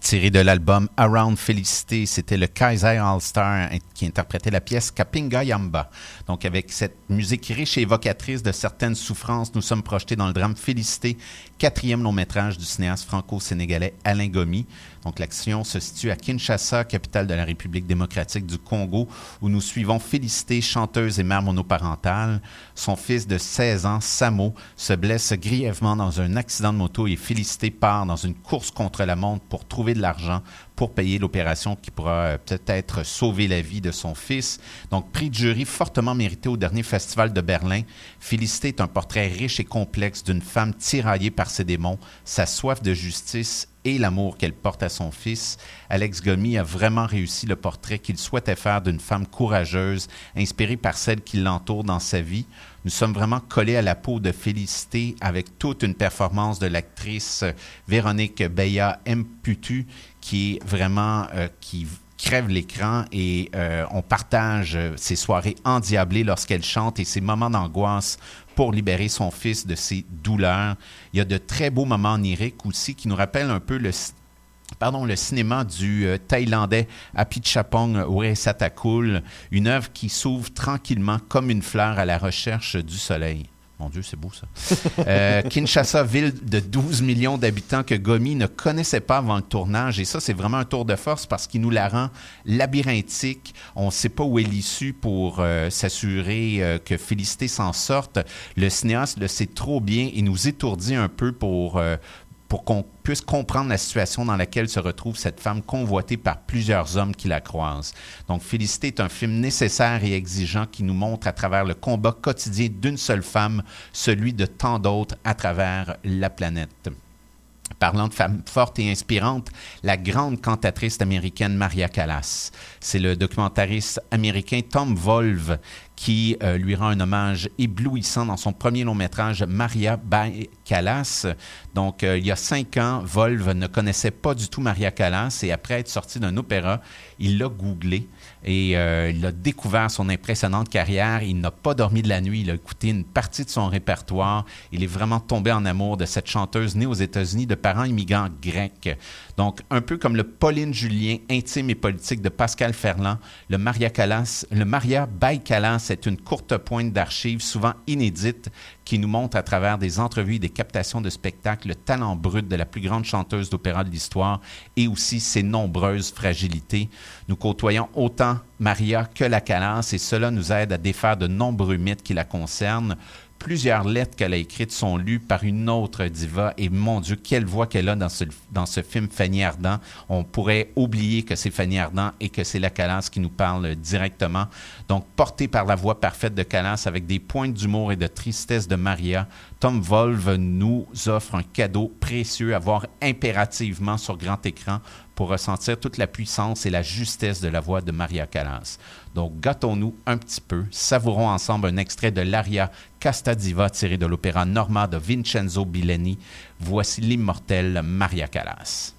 Tiré de l'album Around Felicity, c'était le Kaiser All-Star qui interprétait la pièce Kapinga Yamba. Donc, avec cette musique riche et évocatrice de certaines souffrances, nous sommes projetés dans le drame Félicité, quatrième long métrage du cinéaste franco-sénégalais Alain Gomi. Donc, l'action se situe à Kinshasa, capitale de la République démocratique du Congo, où nous suivons Félicité, chanteuse et mère monoparentale. Son fils de 16 ans, Samo, se blesse grièvement dans un accident de moto et Félicité part dans une course contre la montre pour trouver de l'argent pour payer l'opération qui pourra euh, peut-être sauver la vie de son fils. Donc, prix de jury fortement mérité au dernier festival de Berlin. Félicité est un portrait riche et complexe d'une femme tiraillée par ses démons, sa soif de justice et l'amour qu'elle porte à son fils. Alex Gomi a vraiment réussi le portrait qu'il souhaitait faire d'une femme courageuse, inspirée par celle qui l'entoure dans sa vie. Nous sommes vraiment collés à la peau de Félicité avec toute une performance de l'actrice Véronique Beya Mputu qui est vraiment euh, qui crève l'écran et euh, on partage euh, ses soirées endiablées lorsqu'elle chante et ses moments d'angoisse pour libérer son fils de ses douleurs. Il y a de très beaux moments oniriques aussi qui nous rappellent un peu le, pardon, le cinéma du euh, Thaïlandais Apichatpong Wesatakul, une œuvre qui s'ouvre tranquillement comme une fleur à la recherche du soleil. Mon Dieu, c'est beau ça. Euh, Kinshasa, ville de 12 millions d'habitants que Gomi ne connaissait pas avant le tournage. Et ça, c'est vraiment un tour de force parce qu'il nous la rend labyrinthique. On ne sait pas où est l'issue pour euh, s'assurer euh, que Félicité s'en sorte. Le cinéaste le sait trop bien et nous étourdit un peu pour, pour qu'on puisse comprendre la situation dans laquelle se retrouve cette femme convoitée par plusieurs hommes qui la croisent. Donc, Félicité est un film nécessaire et exigeant qui nous montre à travers le combat quotidien d'une seule femme, celui de tant d'autres à travers la planète. Parlant de femmes fortes et inspirantes, la grande cantatrice américaine Maria Callas. C'est le documentariste américain Tom Volve qui euh, lui rend un hommage éblouissant dans son premier long métrage Maria by Callas. Donc, euh, il y a cinq ans, Volve ne connaissait pas du tout Maria Callas et après être sorti d'un opéra, il l'a googlé et euh, il a découvert son impressionnante carrière. Il n'a pas dormi de la nuit. Il a écouté une partie de son répertoire. Il est vraiment tombé en amour de cette chanteuse née aux États-Unis de parents immigrants grecs. Donc, un peu comme le Pauline Julien intime et politique de Pascal Ferland, le Maria Callas, le Maria by Callas est une courte pointe d'archives souvent inédite qui nous montre à travers des entrevues et des captations de spectacles le talent brut de la plus grande chanteuse d'opéra de l'histoire et aussi ses nombreuses fragilités. Nous côtoyons autant Maria que la Callas et cela nous aide à défaire de nombreux mythes qui la concernent. Plusieurs lettres qu'elle a écrites sont lues par une autre diva et mon Dieu, quelle voix qu'elle a dans ce, dans ce film Fanny Ardant. On pourrait oublier que c'est Fanny Ardant et que c'est la Callas qui nous parle directement. Donc, porté par la voix parfaite de Callas avec des pointes d'humour et de tristesse de Maria, Tom Volve nous offre un cadeau précieux à voir impérativement sur grand écran pour ressentir toute la puissance et la justesse de la voix de Maria Callas. Donc, gâtons-nous un petit peu, savourons ensemble un extrait de l'aria Casta Diva tiré de l'opéra Norma de Vincenzo Billeni. Voici l'immortelle Maria Callas.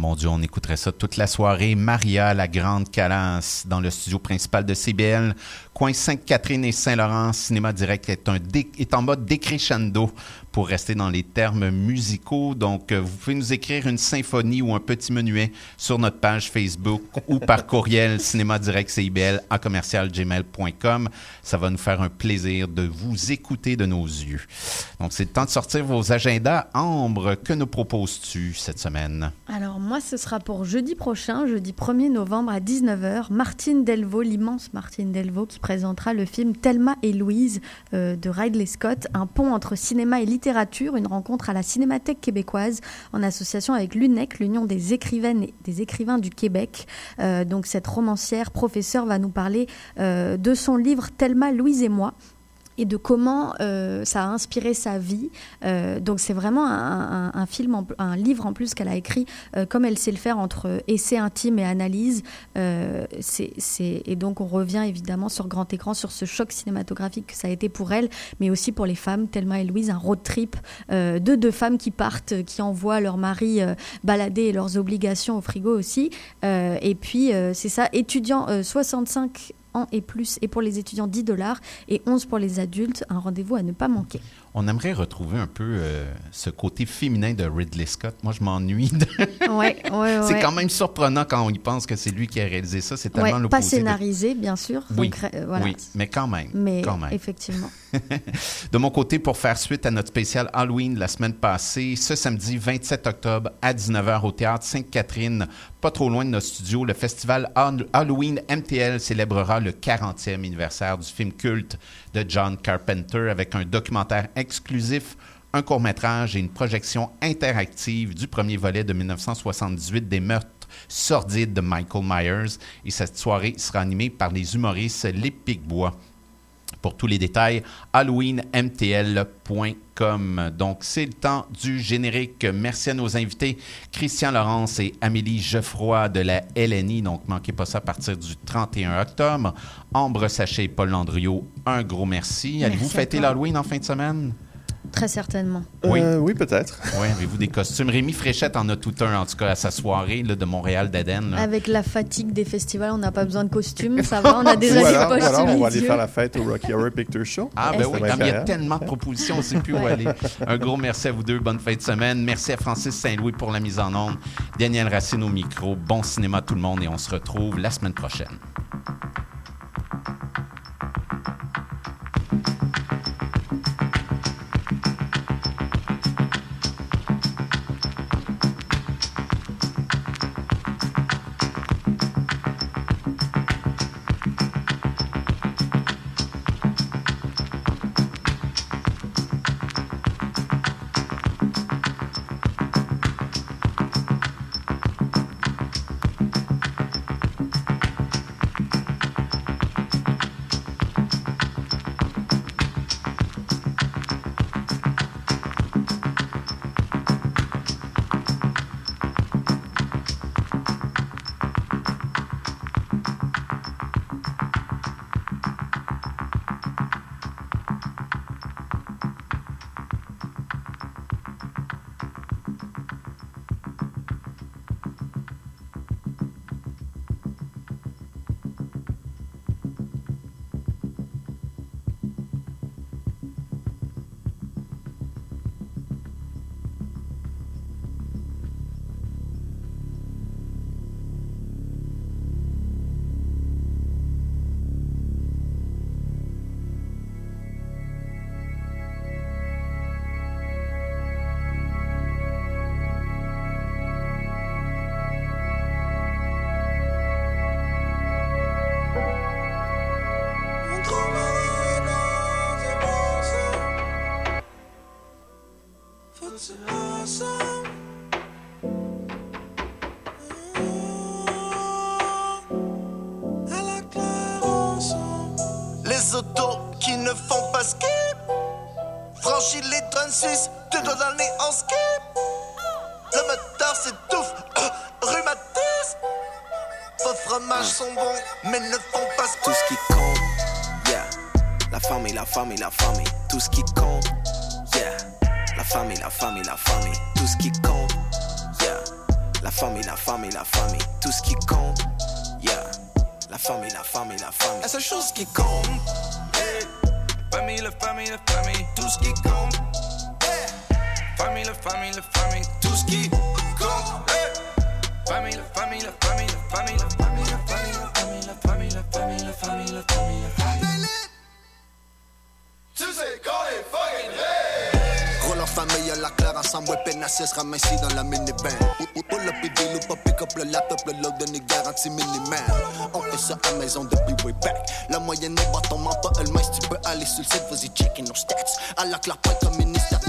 Mon Dieu, on écouterait ça toute la soirée. Maria, la grande Calas, dans le studio principal de CBL. Coin Sainte-Catherine et Saint-Laurent, Cinéma Direct est, un est en mode décrescendo pour rester dans les termes musicaux. Donc, euh, vous pouvez nous écrire une symphonie ou un petit menuet sur notre page Facebook ou par courriel cinéma direct CIBL à commercial gmail.com. Ça va nous faire un plaisir de vous écouter de nos yeux. Donc, c'est le temps de sortir vos agendas. Ambre, que nous proposes-tu cette semaine? Alors moi, ce sera pour jeudi prochain, jeudi 1er novembre à 19h, Martine Delvaux, l'immense Martine Delvaux, qui présentera le film Thelma et Louise euh, de Ridley Scott, un pont entre cinéma et littérature, une rencontre à la Cinémathèque québécoise en association avec l'UNEC, l'Union des écrivaines et des écrivains du Québec. Euh, donc cette romancière, professeure, va nous parler euh, de son livre Thelma, Louise et moi et de comment euh, ça a inspiré sa vie. Euh, donc c'est vraiment un, film, un livre en plus qu'elle a écrit euh, comme elle sait le faire entre essai intime et analyse. Et donc on revient évidemment sur grand écran sur ce choc cinématographique que ça a été pour elle, mais aussi pour les femmes, Thelma et Louise, un road trip de deux femmes qui partent, qui envoient leur mari balader et leurs obligations au frigo aussi. Et puis c'est ça, étudiants euh, 65 et plus, et pour les étudiants 10 dollars, et 11 pour les adultes, un rendez-vous à ne pas manquer. On aimerait retrouver un peu euh, ce côté féminin de Ridley Scott. Moi, je m'ennuie. de- Ouais, ouais, c'est quand même surprenant quand on y pense que c'est lui qui a réalisé ça. C'est tellement pas de- scénarisé, bien sûr. Oui, donc, euh, voilà. oui, mais quand même. Mais quand même. effectivement. De mon côté, pour faire suite à notre spécial Halloween la semaine passée, ce samedi 27 octobre à 19h au théâtre Sainte-Catherine, pas trop loin de notre studio, le festival Hall- Halloween MTL célébrera le 40e anniversaire du film culte de John Carpenter avec un documentaire exclusif, un court-métrage et une projection interactive du premier volet de 1978 des meurtres sordides de Michael Myers. Et cette soirée sera animée par les humoristes Les Picbois. Pour tous les détails, halloweenmtl.com. Donc, c'est le temps du générique. Merci à nos invités, Christian Laurence et Amélie Geoffroy de la LNI. Donc, manquez pas ça à partir du 31 octobre. Ambre Sachet et Paul Landriot, un gros merci. Merci Allez-vous fêter l'Halloween en fin de semaine? Très certainement. Oui. Euh, oui, peut-être. Oui, avez-vous des costumes? Rémi Fréchette en a tout un, en tout cas, à sa soirée là, de Montréal d'Aden. Avec la fatigue des festivals, on n'a pas besoin de costume, ça va, on a déjà ou alors, sur on va aller faire la fête au Rocky Horror Picture Show. Ah, ben oui, il y a tellement de propositions, on ne sait plus où aller. Un gros merci à vous deux. Bonne fin de semaine. Merci à Francis Saint-Louis pour la mise en onde. Daniel Racine au micro. Bon cinéma tout le monde et on se retrouve la semaine prochaine. La famille, la famille. Tout ce qui compte, yeah. La famille, la famille, la famille. Tout ce qui compte, yeah. La famille, la famille, la famille, tout ce qui compte. Yeah. La famille, la famille, la famille. La seule chose qui compte. Famille, la famille, la famille, tout ce qui compte. Yeah. Famille, la famille, la famille, tout ce qui compte. La famille, la famille, la famille, la famille, la famille, pénassé, se ramasse ici dans la minivan. Pull up et deal, pas pick up le laptop, le load est garanti minimal. On fait ça à maison depuis way back. La moyenne au bâton ment pas elle-même, si tu peux aller sur le site, vas-y checker nos stats. À la point comme ministère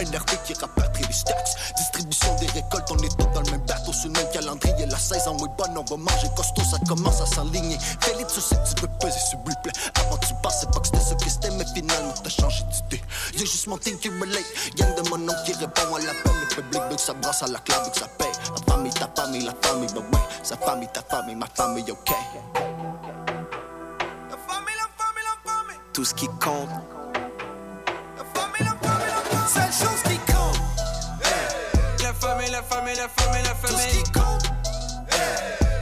NRD qui rapporte les stats. Distribution des récoltes, on est tous dans le même bateau, sur le même calendrier. La saison est bonne, on va manger costaud, ça commence à s'enligner. Fais-les tu sais tu peux peser sur replay. Avant tu pensais pas que c'était ce que c'était, mais finalement t'as changé d'idée. Y'a juste mon team qui relate, gang de mon nom qui répond à l'appel. Le public veut que ça brasse à la clave, veut que ça paye. La famille, ta famille, la famille, bah ouais. Sa famille, ta famille, ma famille, ok. Tout ce qui compte. Seule chose qui compte. La famille, la famille, la famille, la famille. Tout ce qui compte.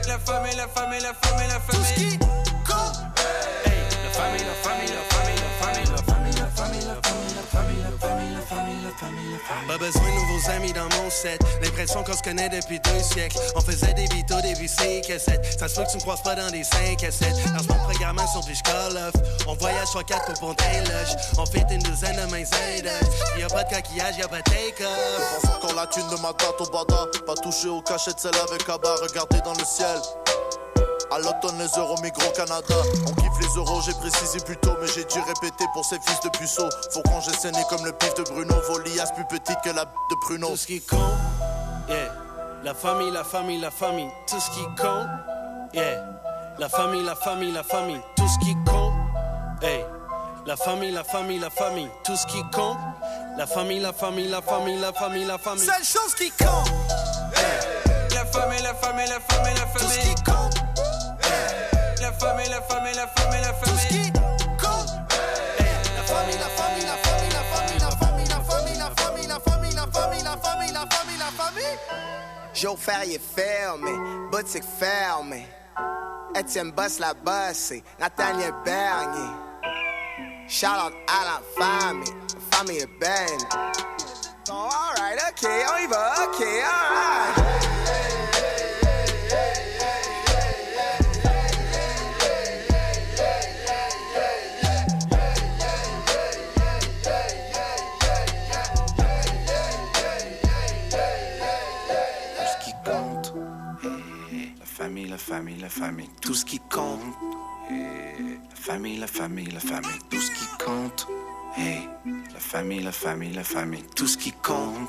La famille, la famille, la famille, la famille. Tout ce qui Besoin de nouveaux amis dans mon set. L'impression qu'on se connaît depuis deux siècles. On faisait des vitos, des VC cassettes. Ça se peut que tu me croises pas dans des 5 à 7. Dans mon programme sur puis call off. On voyage sur 4 pour Pontaine Lush. On fait une douzaine de mains aides. Y'a pas de coquillage, y'a pas de take-off. Pense encore la thune de ma date au bada. Pas touché au cachet de celle avec Abba. Regardez dans le ciel. À l'automne, les euros migrent au Canada. On kiffe les euros, j'ai précisé plus tôt, mais j'ai dû répéter pour ces fils de puceaux. Faut qu'on j'ai saigné comme le pif de Bruno. Volias plus petite que la b de Bruno. Tout ce qui compte, yeah. La famille, la famille, la famille, tout ce qui compte, yeah. La famille, la famille, la famille, tout ce qui compte, hey. La famille, la famille, la famille, tout ce qui compte. La famille, la famille, la famille, la famille, la famille. Seule chose qui compte. La famille, la famille, la famille, la famille. Tout ce qui compte. La famille, la famille, la famille, la famille. Tout ce qui compte. La famille, la famille, la famille, la famille, la famille, la famille, la famille, la famille, la famille, la famille, la famille, la famille. Joe Ferrier fermé, boutique fermée. Etienne Boss la bossé, Nathaniel Bernier. Shout out à la famille, la famille est belle. So, alright, ok, on y va, ok, alright. La famille, la famille, tout ce qui compte. La famille, la famille, la famille, tout ce qui compte. La famille, la famille, la famille, tout ce qui compte.